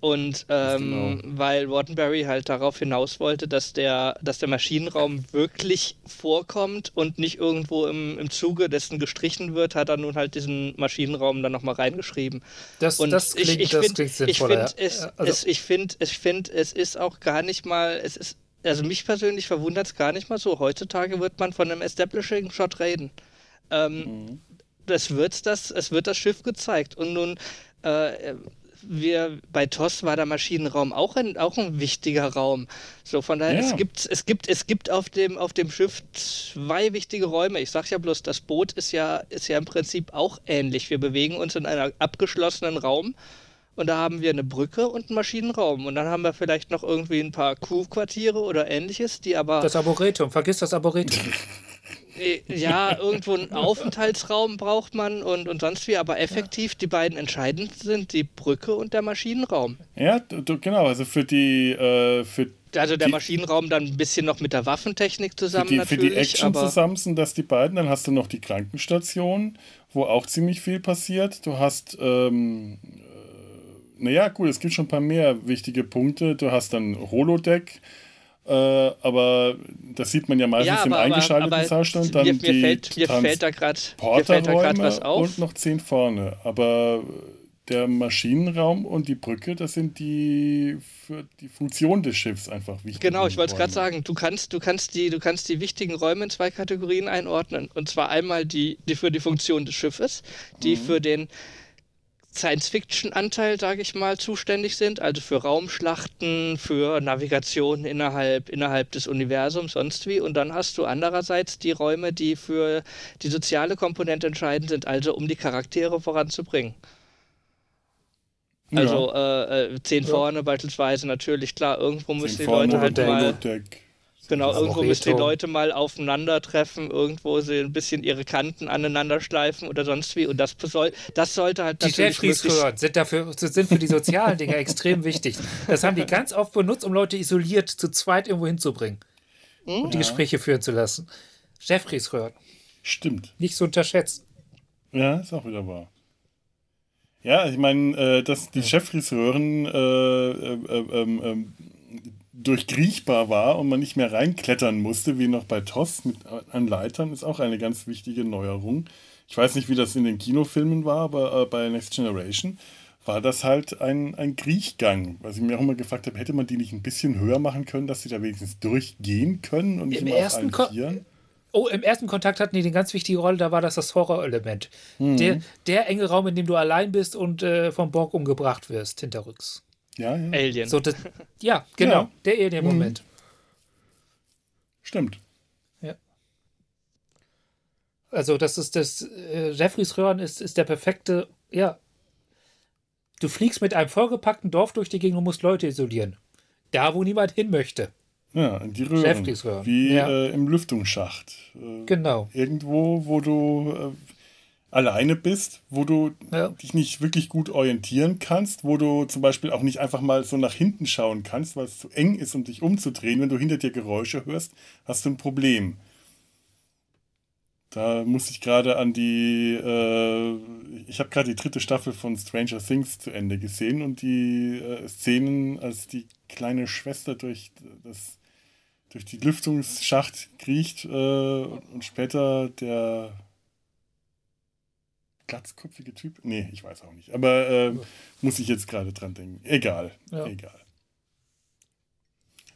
Und ähm, weil Wattenberry halt darauf hinaus wollte, dass der, dass der Maschinenraum wirklich vorkommt und nicht irgendwo im, im Zuge dessen gestrichen wird, hat er nun halt diesen Maschinenraum dann nochmal reingeschrieben. Das, Und das klingt, ich, ich das find, klingt ich sinnvoller. find, es, ja. Also, es, ich finde, ich find, es ist auch gar nicht mal, es ist, also mich persönlich verwundert es gar nicht mal so. Heutzutage wird man von einem Establishing Shot reden. Ähm, Das wird das, es wird das Schiff gezeigt. Und nun, äh, wir, bei TOS war der Maschinenraum auch ein, auch ein wichtiger Raum. So, von daher, Ja. es gibt, es gibt, es gibt auf dem, auf dem Schiff zwei wichtige Räume. Ich sag ja bloß, das Boot ist ja, ist ja im Prinzip auch ähnlich. Wir bewegen uns in einem abgeschlossenen Raum und da haben wir eine Brücke und einen Maschinenraum. Und dann haben wir vielleicht noch irgendwie ein paar Crew-Quartiere oder ähnliches, die aber. das Arboretum, vergiss das Arboretum. Äh, ja, irgendwo einen Aufenthaltsraum braucht man und, und sonst wie, aber effektiv die beiden entscheidend sind die Brücke und der Maschinenraum. Ja, du, genau, also für die, äh, für also der die, Maschinenraum dann ein bisschen noch mit der Waffentechnik zusammen für die, natürlich. Für die Action zusammen sind das die beiden. Dann hast du noch die Krankenstation, wo auch ziemlich viel passiert. Du hast, ähm, äh, naja, gut, es gibt schon ein paar mehr wichtige Punkte. Du hast dann Holodeck. Äh, aber das sieht man ja meistens ja, aber, im eingeschalteten aber, Zustand. Dann mir, mir, fällt, mir fällt da gerade was auf. Und noch zehn vorne. Aber der Maschinenraum und die Brücke, das sind die für die Funktion des Schiffs einfach wichtig. Genau, ich wollte es gerade sagen, du kannst, du, kannst die, du kannst die wichtigen Räume in zwei Kategorien einordnen. Und zwar einmal die, die für die Funktion des Schiffes, die mhm. für den Science-Fiction-Anteil, sage ich mal, zuständig sind, also für Raumschlachten, für Navigation innerhalb, innerhalb des Universums, sonst wie. Und dann hast du andererseits die Räume, die für die soziale Komponente entscheidend sind, also um die Charaktere voranzubringen. Also äh, äh, zehn vorne beispielsweise natürlich, klar, irgendwo müssen die Leute halt mal. Genau, irgendwo müssen die Leute mal aufeinandertreffen, irgendwo sie ein bisschen ihre Kanten aneinander schleifen oder sonst wie. Und das, soll, das sollte halt die natürlich. Die Jeffreys sind, dafür, sind für die sozialen Dinge extrem wichtig. Das haben die ganz oft benutzt, um Leute isoliert zu zweit irgendwo hinzubringen. Mhm. Und die Gespräche führen zu lassen. Jeffreys Röhren. Stimmt. Nicht zu unterschätzen. Ja, ist auch wieder wahr. Ja, ich meine, äh, dass die Cheffriseurin äh, äh, äh, ähm, ähm, durchkriechbar war und man nicht mehr reinklettern musste, wie noch bei TOS mit an Leitern, ist auch eine ganz wichtige Neuerung. Ich weiß nicht, wie das in den Kinofilmen war, aber äh, bei Next Generation war das halt ein, ein Kriechgang. Was ich mir auch immer gefragt habe, hätte man die nicht ein bisschen höher machen können, dass sie da wenigstens durchgehen können und nicht Im immer ersten auf allen Oh, im ersten Kontakt hatten die eine ganz wichtige Rolle, da war das das Horrorelement. Mhm. Der, der enge Raum, in dem du allein bist und äh, vom Borg umgebracht wirst, hinterrücks. Ja, ja. Alien. So, das, ja, genau, ja. der Alien-Moment. Mhm. Stimmt. Ja. Also, das ist das, äh, Jeffreys Röhren ist, ist der perfekte, ja. Du fliegst mit einem vollgepackten Dorf durch die Gegend und musst Leute isolieren. Da, wo niemand hin möchte. Ja, die Röhren. Wie ja. äh, im Lüftungsschacht. Äh, genau. Irgendwo, wo du äh, alleine bist, wo du ja. dich nicht wirklich gut orientieren kannst, wo du zum Beispiel auch nicht einfach mal so nach hinten schauen kannst, weil es zu eng ist, um dich umzudrehen. Wenn du hinter dir Geräusche hörst, hast du ein Problem. Da muss ich gerade an die, äh, ich habe gerade die dritte Staffel von Stranger Things zu Ende gesehen und die äh, Szenen, als die kleine Schwester durch das durch die Lüftungsschacht kriecht äh, und später der glatzkopfige Typ. Nee, ich weiß auch nicht. Aber äh, muss ich jetzt gerade dran denken. Egal. Ja. Egal.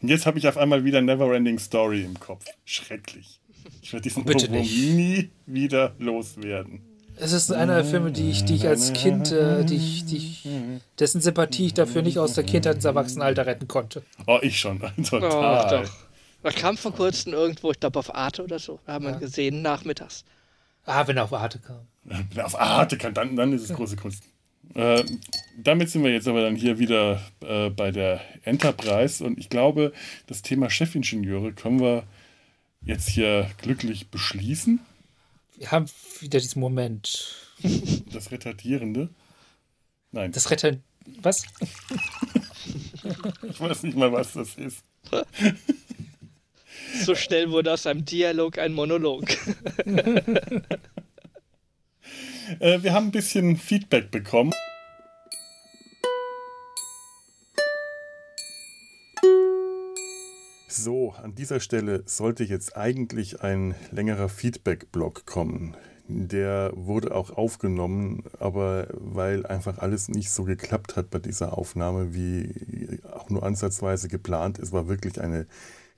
Und jetzt habe ich auf einmal wieder Neverending Story im Kopf. Schrecklich. Ich werde diesen Bitte nie wieder loswerden. Es ist einer der Filme, die ich, die ich als Kind, äh, die ich, die ich, dessen Sympathie ich dafür nicht aus der Kindheit ins Erwachsenenalter retten konnte. Oh, ich schon. Total. Oh, doch. Das kam vor kurzem irgendwo, ich glaube auf Arte oder so. Da haben wir ja. gesehen, nachmittags. Ah, wenn er auf Arte kam. Auf Arte kam, dann, dann ist es große Kunst. Äh, damit sind wir jetzt aber dann hier wieder äh, bei der Enterprise und ich glaube, das Thema Chefingenieure können wir jetzt hier glücklich beschließen. Wir haben wieder diesen Moment. Das Retardierende? Nein. Das Retard... Was? ich weiß nicht mal, was das ist. So schnell wurde aus einem Dialog ein Monolog. äh, wir haben ein bisschen Feedback bekommen. So, an dieser Stelle sollte jetzt eigentlich ein längerer Feedback-Blog kommen. Der wurde auch aufgenommen, aber weil einfach alles nicht so geklappt hat bei dieser Aufnahme, wie auch nur ansatzweise geplant, es war wirklich eine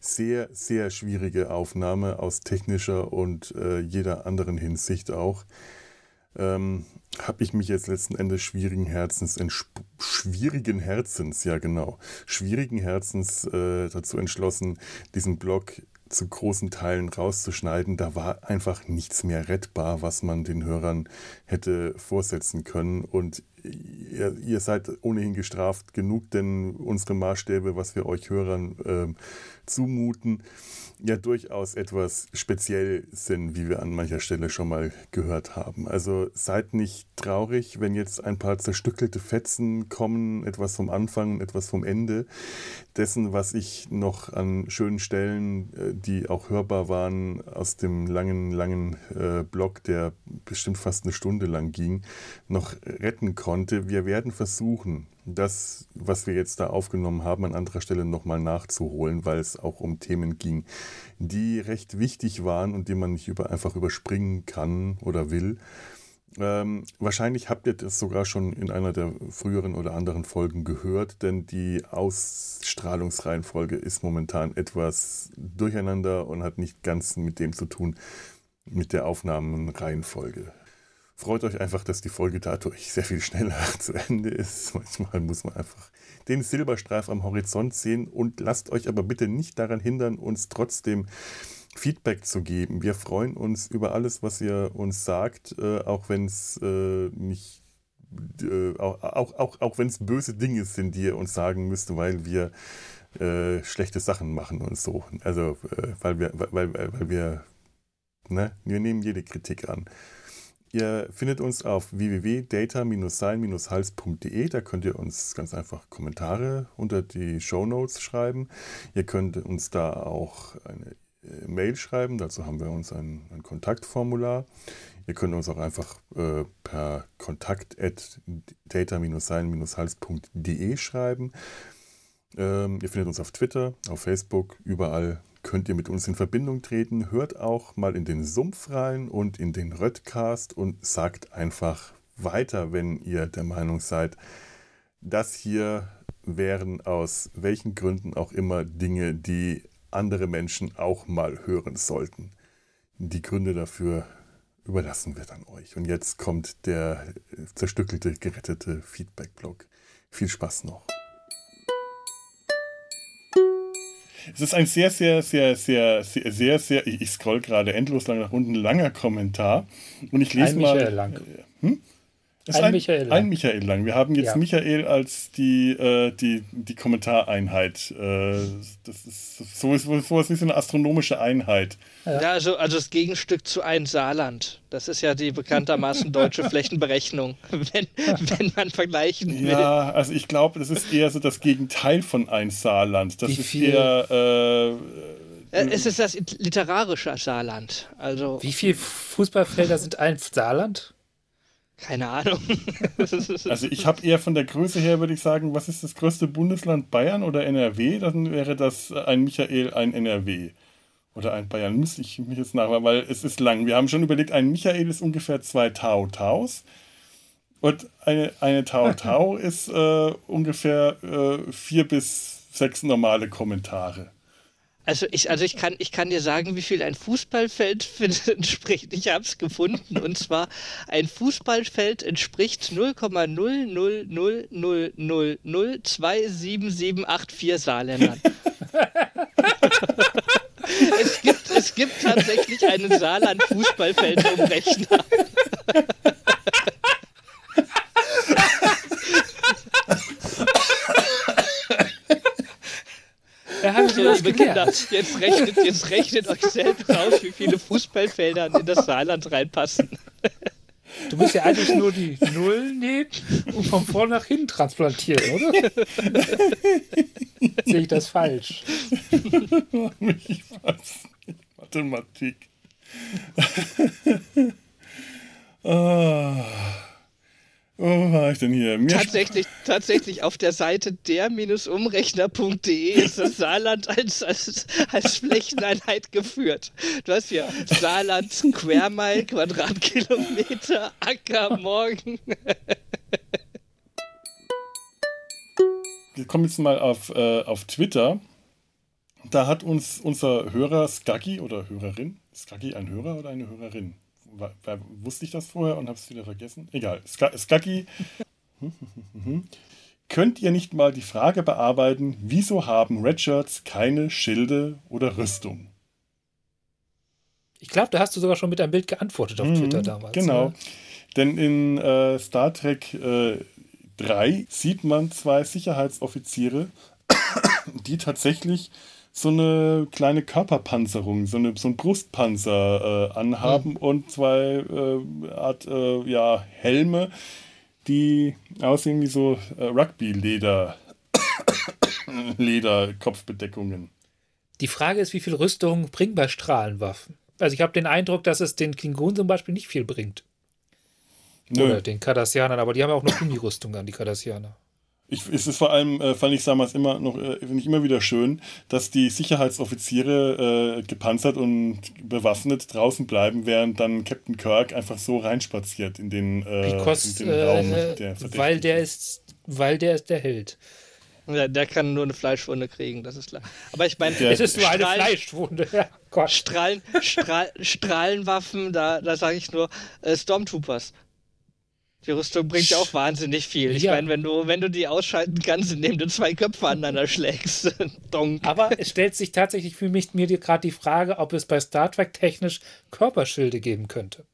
sehr, sehr schwierige Aufnahme aus technischer und äh, jeder anderen Hinsicht auch. Ähm, habe ich mich jetzt letzten Endes schwierigen Herzens, schwierigen Herzens, ja genau, schwierigen Herzens äh, dazu entschlossen, diesen Blog zu großen Teilen rauszuschneiden. Da war einfach nichts mehr rettbar, was man den Hörern hätte vorsetzen können. Und ihr, ihr, seid ohnehin gestraft genug, denn unsere Maßstäbe, was wir euch Hörern äh, zumuten, ja durchaus etwas speziell sind, wie wir an mancher Stelle schon mal gehört haben. Also seid nicht traurig, wenn jetzt ein paar zerstückelte Fetzen kommen, etwas vom Anfang, etwas vom Ende dessen, was ich noch an schönen Stellen, äh, die auch hörbar waren, aus dem langen, langen äh, Blog, der bestimmt fast eine Stunde lang ging, noch retten konnte. Wir werden versuchen, das, was wir jetzt da aufgenommen haben, an anderer Stelle nochmal nachzuholen, weil es auch um Themen ging, die recht wichtig waren und die man nicht über, einfach überspringen kann oder will. Ähm, wahrscheinlich habt ihr das sogar schon in einer der früheren oder anderen Folgen gehört, denn die Ausstrahlungsreihenfolge ist momentan etwas durcheinander und hat nicht ganz mit dem zu tun, mit der Aufnahmenreihenfolge freut euch einfach, dass die Folge dadurch sehr viel schneller zu Ende ist. Manchmal muss man einfach den Silberstreif am Horizont sehen und lasst euch aber bitte nicht daran hindern, uns trotzdem Feedback zu geben. Wir freuen uns über alles, was ihr uns sagt, äh, auch wenn es äh, nicht äh, auch, auch, auch, wenn es böse Dinge sind, die ihr uns sagen müsst, weil wir äh, schlechte Sachen machen und so. Also äh, weil wir, weil, weil, weil wir, ne, wir nehmen jede Kritik an. Ihr findet uns auf www.data-sein-hals.de. Da könnt ihr uns ganz einfach Kommentare unter die Show Notes schreiben. Ihr könnt uns da auch eine äh, Mail schreiben. Dazu haben wir uns ein, ein Kontaktformular. Ihr könnt uns auch einfach äh, per kontakt at data-sein-hals.de schreiben. Ähm, ihr findet uns auf Twitter, auf Facebook, überall könnt ihr mit uns in Verbindung treten. Hört auch mal in den Sumpf rein und in den Röttcast und sagt einfach weiter, wenn ihr der Meinung seid, das hier wären aus welchen Gründen auch immer Dinge, die andere Menschen auch mal hören sollten. Die Gründe dafür überlassen wir dann euch. Und jetzt kommt der zerstückelte, gerettete Feedback-Blog. Viel Spaß noch. Es ist ein sehr, sehr, sehr, sehr, sehr, sehr, sehr ich scroll gerade endlos lang nach unten, langer Kommentar. Und ich lese ein mal. Michael Lang. Hm? Ein, ein, Michael Lang. Ein Michael Lang. Wir haben jetzt Ja. Michael als die, äh, die, die Kommentareinheit. Äh, das ist so ist sowas wie so eine astronomische Einheit. Ja, also, also das Gegenstück zu ein Saarland. Das ist ja die bekanntermaßen deutsche Flächenberechnung, wenn, wenn man vergleichen will. Ja, also ich glaube, das ist eher so das Gegenteil von ein Saarland. Das Wie ist viel- eher. Äh, Äh, Es ist das literarische Saarland. Also, Wie viele Fußballfelder sind ein Saarland? Keine Ahnung. Also ich habe eher von der Größe her, würde ich sagen, was ist das größte Bundesland Bayern oder NRW? Dann wäre das ein Michael, ein NRW. Oder ein Bayern. Müsste ich mich jetzt nach, weil es ist lang. Wir haben schon überlegt, ein Michael ist ungefähr zwei Tau Taus. Und eine, eine Tau Tau ist äh, ungefähr äh, vier bis sechs normale Kommentare. Also ich, also ich kann, ich kann dir sagen, wie viel ein Fußballfeld entspricht. Ich habe es gefunden. Und zwar ein Fußballfeld entspricht 0,00000027784 Saarländern. es, gibt, es gibt tatsächlich einen Saarland-Fußballfeldumrechner. Da haben So, Sie was liebe Kinder, jetzt rechnet, jetzt rechnet euch selbst aus, wie viele Fußballfelder in das Saarland reinpassen. Du musst ja eigentlich nur die Null nehmen und von vorn nach hinten transplantieren, oder? Sehe ich das falsch? ich weiß nicht. Mathematik. ah. Wo war ich denn hier? Mir Tatsächlich, tatsächlich auf der Seite der-umrechner.de ist das Saarland als, als, als Flächeneinheit geführt. Du hast hier Saarland, Square Mile, Quadratkilometer, Acker, Morgen. Wir kommen jetzt mal auf, äh, auf Twitter. Da hat uns unser Hörer Skaggy oder Hörerin, Skaggy ein Hörer oder eine Hörerin? Wa- wa- wusste ich das vorher und habe es wieder vergessen? Egal. Ska Skaggy, könnt ihr nicht mal die Frage bearbeiten, wieso haben Redshirts keine Schilde oder Rüstung? Ich glaube, da hast du sogar schon mit einem Bild geantwortet auf Twitter damals. Genau. ne? Denn in äh, Star Trek äh, 3 sieht man zwei Sicherheitsoffiziere, die tatsächlich so eine kleine Körperpanzerung, so, eine, so ein Brustpanzer äh, anhaben mhm. und zwei äh, Art äh, ja, Helme, die aussehen wie so äh, Rugby-Leder. Leder-Kopfbedeckungen. Die Frage ist, wie viel Rüstung bringt bei Strahlenwaffen? Also ich habe den Eindruck, dass es den Klingonen zum Beispiel nicht viel bringt. Nö. Oder den Kardassianern, aber die haben ja auch noch Gummirüstung an, die Kardassianer. Ich, es ist vor allem, äh, fand ich damals immer noch, äh, finde ich immer wieder schön, dass die Sicherheitsoffiziere äh, gepanzert und bewaffnet draußen bleiben, während dann Captain Kirk einfach so reinspaziert in den, äh, Because, in den Raum. Äh, der weil der ist, weil der ist der Held. Ja, der kann nur eine Fleischwunde kriegen, das ist klar. Aber ich meine, es ist nur Strahlen, eine Fleischwunde. Ja, Gott. Strahlen, Strahl, Strahlenwaffen, da, da sage ich nur äh, Stormtroopers. Die Rüstung bringt ja auch wahnsinnig viel. Ich ja. meine, wenn du, wenn du die ausschalten kannst, indem du zwei Köpfe aneinander schlägst. Donk. Aber es stellt sich tatsächlich für mich mir gerade die Frage, ob es bei Star Trek technisch Körperschilde geben könnte.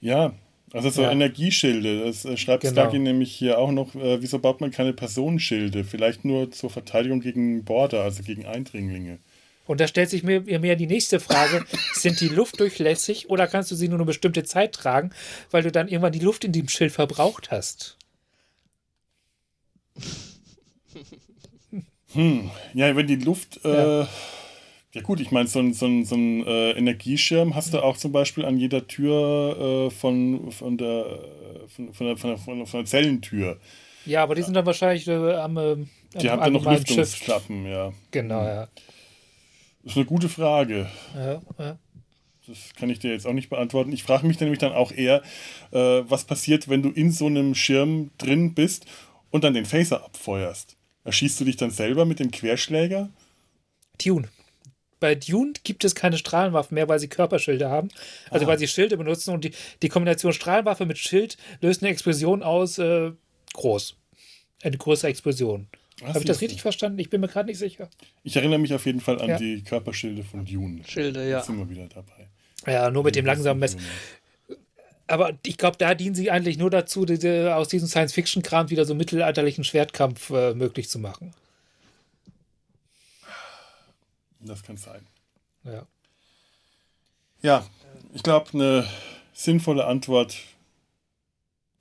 Ja, also so ja. Energieschilde. Das äh, schreibt genau. Starkey nämlich hier auch noch. Äh, wieso baut man keine Personenschilde? Vielleicht nur zur Verteidigung gegen Border, also gegen Eindringlinge. Und da stellt sich mir, mir die nächste Frage: Sind die luftdurchlässig oder kannst du sie nur eine bestimmte Zeit tragen, weil du dann irgendwann die Luft in dem Schild verbraucht hast? Hm, ja, wenn die Luft. Ja. Äh, ja gut, ich meine, so ein, so ein, so ein äh, Energieschirm hast du auch zum Beispiel an jeder Tür äh, von, von, der, von, von, der, von, der, von der Zellentür. Ja, aber die sind dann wahrscheinlich äh, am, äh, Die haben dann noch Lüftungsklappen, ja. Genau, ja. Das ist eine gute Frage. Ja, ja. Das kann ich dir jetzt auch nicht beantworten. Ich frage mich nämlich dann auch eher, äh, was passiert, wenn du in so einem Schirm drin bist und dann den Phaser abfeuerst. Erschießt du dich dann selber mit dem Querschläger? Tune bei Dune gibt es keine Strahlenwaffen mehr, weil sie Körperschilde haben. Also ah. weil sie Schilde benutzen und die, die Kombination Strahlenwaffe mit Schild löst eine Explosion aus äh, groß. Eine große Explosion. Habe ich das richtig verstanden? Ich bin mir gerade nicht sicher. Ich erinnere mich auf jeden Fall an ja. die Körperschilde von Dune. Schilde, ja. Jetzt sind wir wieder dabei. Ja, nur mit dem langsamen Mess. Aber ich glaube, da dienen sie eigentlich nur dazu, die, die, aus diesem Science-Fiction-Kram wieder so mittelalterlichen Schwertkampf äh, möglich zu machen. Das kann sein. Ja. Ja, ich glaube, eine sinnvolle Antwort.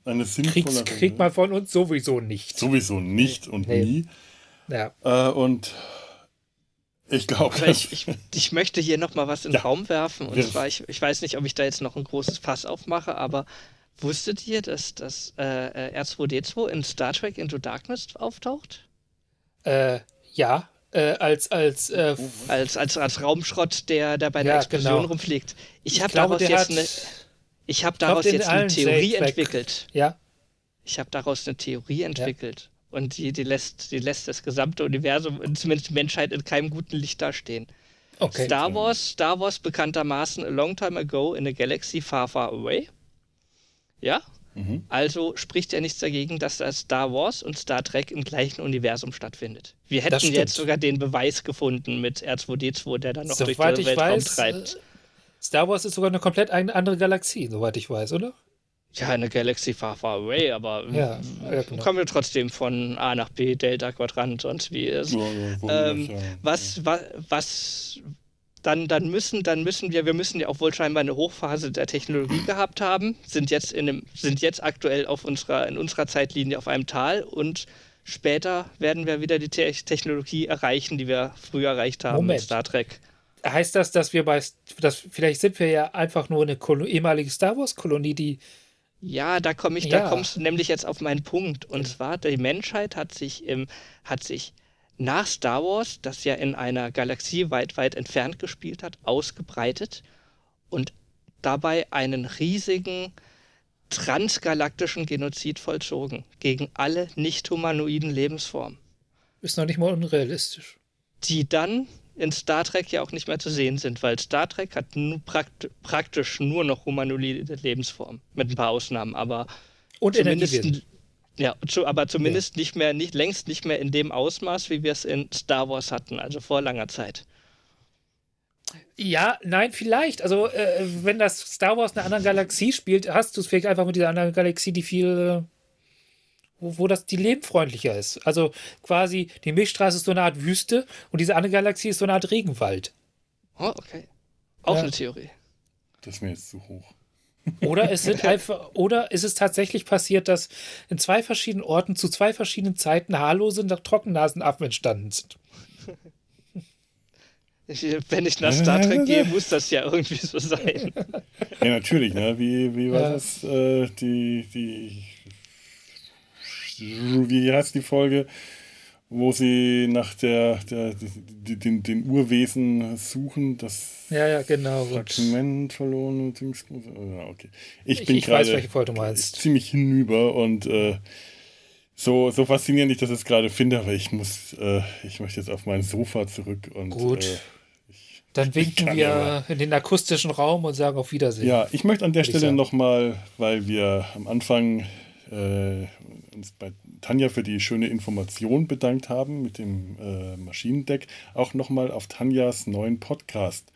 Eine sinnvolle Kriegst, kriegt man von uns sowieso nicht. Sowieso nicht und nee. nie. Ja. Äh, und ich glaube. Ich, ich, ich, möchte hier nochmal was in den ja. Raum werfen. Und zwar, ich, ich weiß nicht, ob ich da jetzt noch ein großes Fass aufmache, aber wusstet ihr, dass das äh, R2D2 in Star Trek Into Darkness auftaucht? Äh, ja, äh, als, als, äh, als, als, als Raumschrott, der, der bei der ja, Explosion genau. rumfliegt. Ich, ich habe daraus jetzt eine, ich hab daraus jetzt eine Theorie entwickelt. Ja. Ich habe daraus eine Theorie entwickelt. Ja. Und die, die, lässt, die lässt das gesamte Universum, zumindest die Menschheit, in keinem guten Licht dastehen. Okay. Star Wars, Star Wars bekanntermaßen a long time ago in a galaxy far, far away. Ja? Mhm. Also spricht ja nichts dagegen, dass das Star Wars und Star Trek im gleichen Universum stattfindet. Wir hätten jetzt sogar den Beweis gefunden mit R2D2, der dann noch soweit durch den Weltraum weiß, treibt. Star Wars ist sogar eine komplett andere Galaxie, soweit ich weiß, oder? Ja, eine Galaxy far, far away, aber ja, ja, genau. kommen wir trotzdem von A nach B, Delta, Quadrant, sonst wie ist. Ja, ähm, was, was, was dann, dann, müssen, dann müssen wir, wir müssen ja auch wohl scheinbar eine Hochphase der Technologie gehabt haben, sind jetzt, in einem, sind jetzt aktuell auf unserer, in unserer Zeitlinie auf einem Tal und später werden wir wieder die Te Technologie erreichen, die wir früher erreicht haben Moment. mit Star Trek. Heißt das, dass wir bei, dass vielleicht sind wir ja einfach nur eine Kolo ehemalige Star Wars-Kolonie, die ja, da komme ich, ja. da kommst du nämlich jetzt auf meinen Punkt. Und ja. zwar, die Menschheit hat sich im, hat sich nach Star Wars, das ja in einer Galaxie weit, weit entfernt gespielt hat, ausgebreitet und dabei einen riesigen transgalaktischen Genozid vollzogen gegen alle nicht-humanoiden Lebensformen. Ist noch nicht mal unrealistisch. Die dann in Star Trek ja auch nicht mehr zu sehen sind, weil Star Trek hat prakt praktisch nur noch humanoide Lebensformen, mit ein paar Ausnahmen, aber und zumindest, ja, aber zumindest ja. nicht mehr, nicht, längst nicht mehr in dem Ausmaß, wie wir es in Star Wars hatten, also vor langer Zeit. Ja, nein, vielleicht. Also, äh, wenn das Star Wars in einer anderen Galaxie spielt, hast du es vielleicht einfach mit dieser anderen Galaxie, die viel. Wo, wo das die lebenfreundlicher ist. Also quasi, die Milchstraße ist so eine Art Wüste und diese andere Galaxie ist so eine Art Regenwald. Oh, okay. Auch Ja. eine Theorie. Das ist mir jetzt zu hoch. Oder es sind einfach, oder ist es tatsächlich passiert, dass in zwei verschiedenen Orten zu zwei verschiedenen Zeiten haarlose Trockennasenaffen entstanden sind? Wenn ich nach Star Trek gehe, muss das ja irgendwie so sein. Ja, natürlich, ne? Wie, wie war Ja. das? Äh, die, die. Wie heißt die Folge? Wo sie nach der, der die, den, den Urwesen suchen, das Ja, ja, genau. Und Fragment verloren. Dings- Ja, okay. Ich Ich- bin gerade ziemlich hinüber und äh, so, so faszinierend ich das jetzt gerade finde, aber ich muss, äh, ich möchte jetzt auf mein Sofa zurück und Gut. Äh, dann winken wir aber- in den akustischen Raum und sagen auf Wiedersehen. Ja, ich möchte an der Stelle nochmal, weil wir am Anfang äh, uns bei Tanja für die schöne Information bedankt haben mit dem äh, Maschinendeck, auch nochmal auf Tanjas neuen Podcast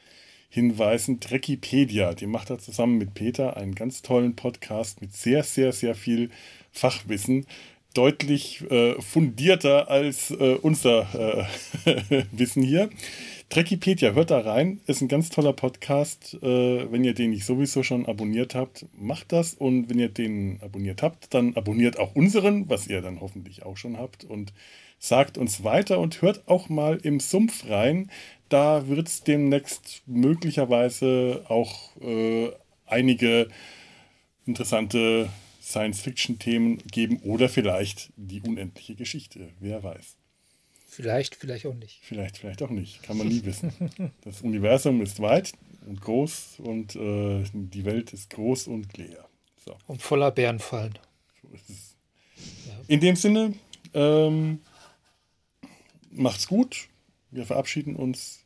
hinweisen, Dreckipedia. Die macht da zusammen mit Peter einen ganz tollen Podcast mit sehr, sehr, sehr viel Fachwissen. Deutlich äh, fundierter als äh, unser äh, Wissen hier. Dreckipedia, hört da rein, ist ein ganz toller Podcast. Äh, wenn ihr den nicht sowieso schon abonniert habt, macht das. Und wenn ihr den abonniert habt, dann abonniert auch unseren, was ihr dann hoffentlich auch schon habt. Und sagt uns weiter und hört auch mal im Sumpf rein. Da wird es demnächst möglicherweise auch äh, einige interessante Science-Fiction-Themen geben oder vielleicht die unendliche Geschichte. Wer weiß. Vielleicht, vielleicht auch nicht. Vielleicht, vielleicht auch nicht. Kann man nie wissen. Das Universum ist weit und groß und äh, die Welt ist groß und leer. So, Und voller Bärenfallen. so ist es. In dem Sinne, ähm, macht's gut. Wir verabschieden uns.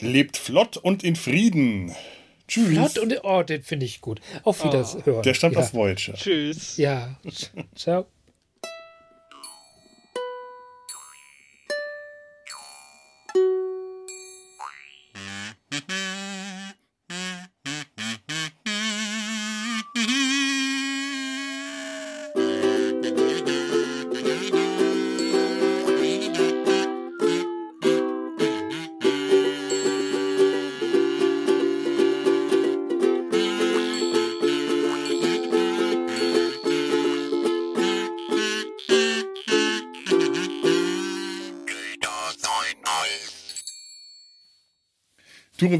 Lebt flott und in Frieden. Tschüss. Flott und oh, den finde ich gut. Auf Wiederhören. Der stammt ja. aus Voyager. Tschüss. Ja. Ciao.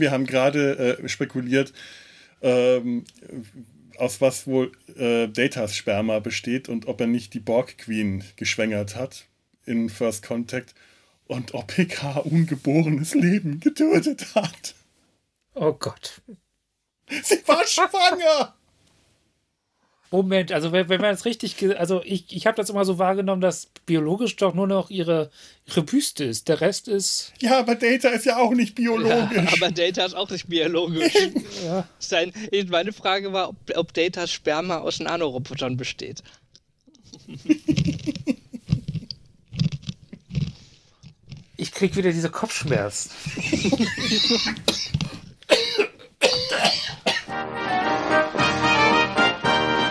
Wir haben gerade äh, spekuliert, ähm, aus was wohl äh, Datas Sperma besteht und ob er nicht die Borg Queen geschwängert hat in First Contact und ob PK ungeborenes Leben getötet hat. Oh Gott. Sie war schwanger! Moment, also wenn, wenn man es richtig, also ich, ich habe das immer so wahrgenommen, dass biologisch doch nur noch ihre, ihre Büste ist. Der Rest ist, Ja, aber Data ist ja auch nicht biologisch. Aber Data ist auch nicht biologisch. ja, Sein, meine Frage war, ob, ob Datas Sperma aus Nanorobotern besteht. ich krieg wieder diese Kopfschmerzen.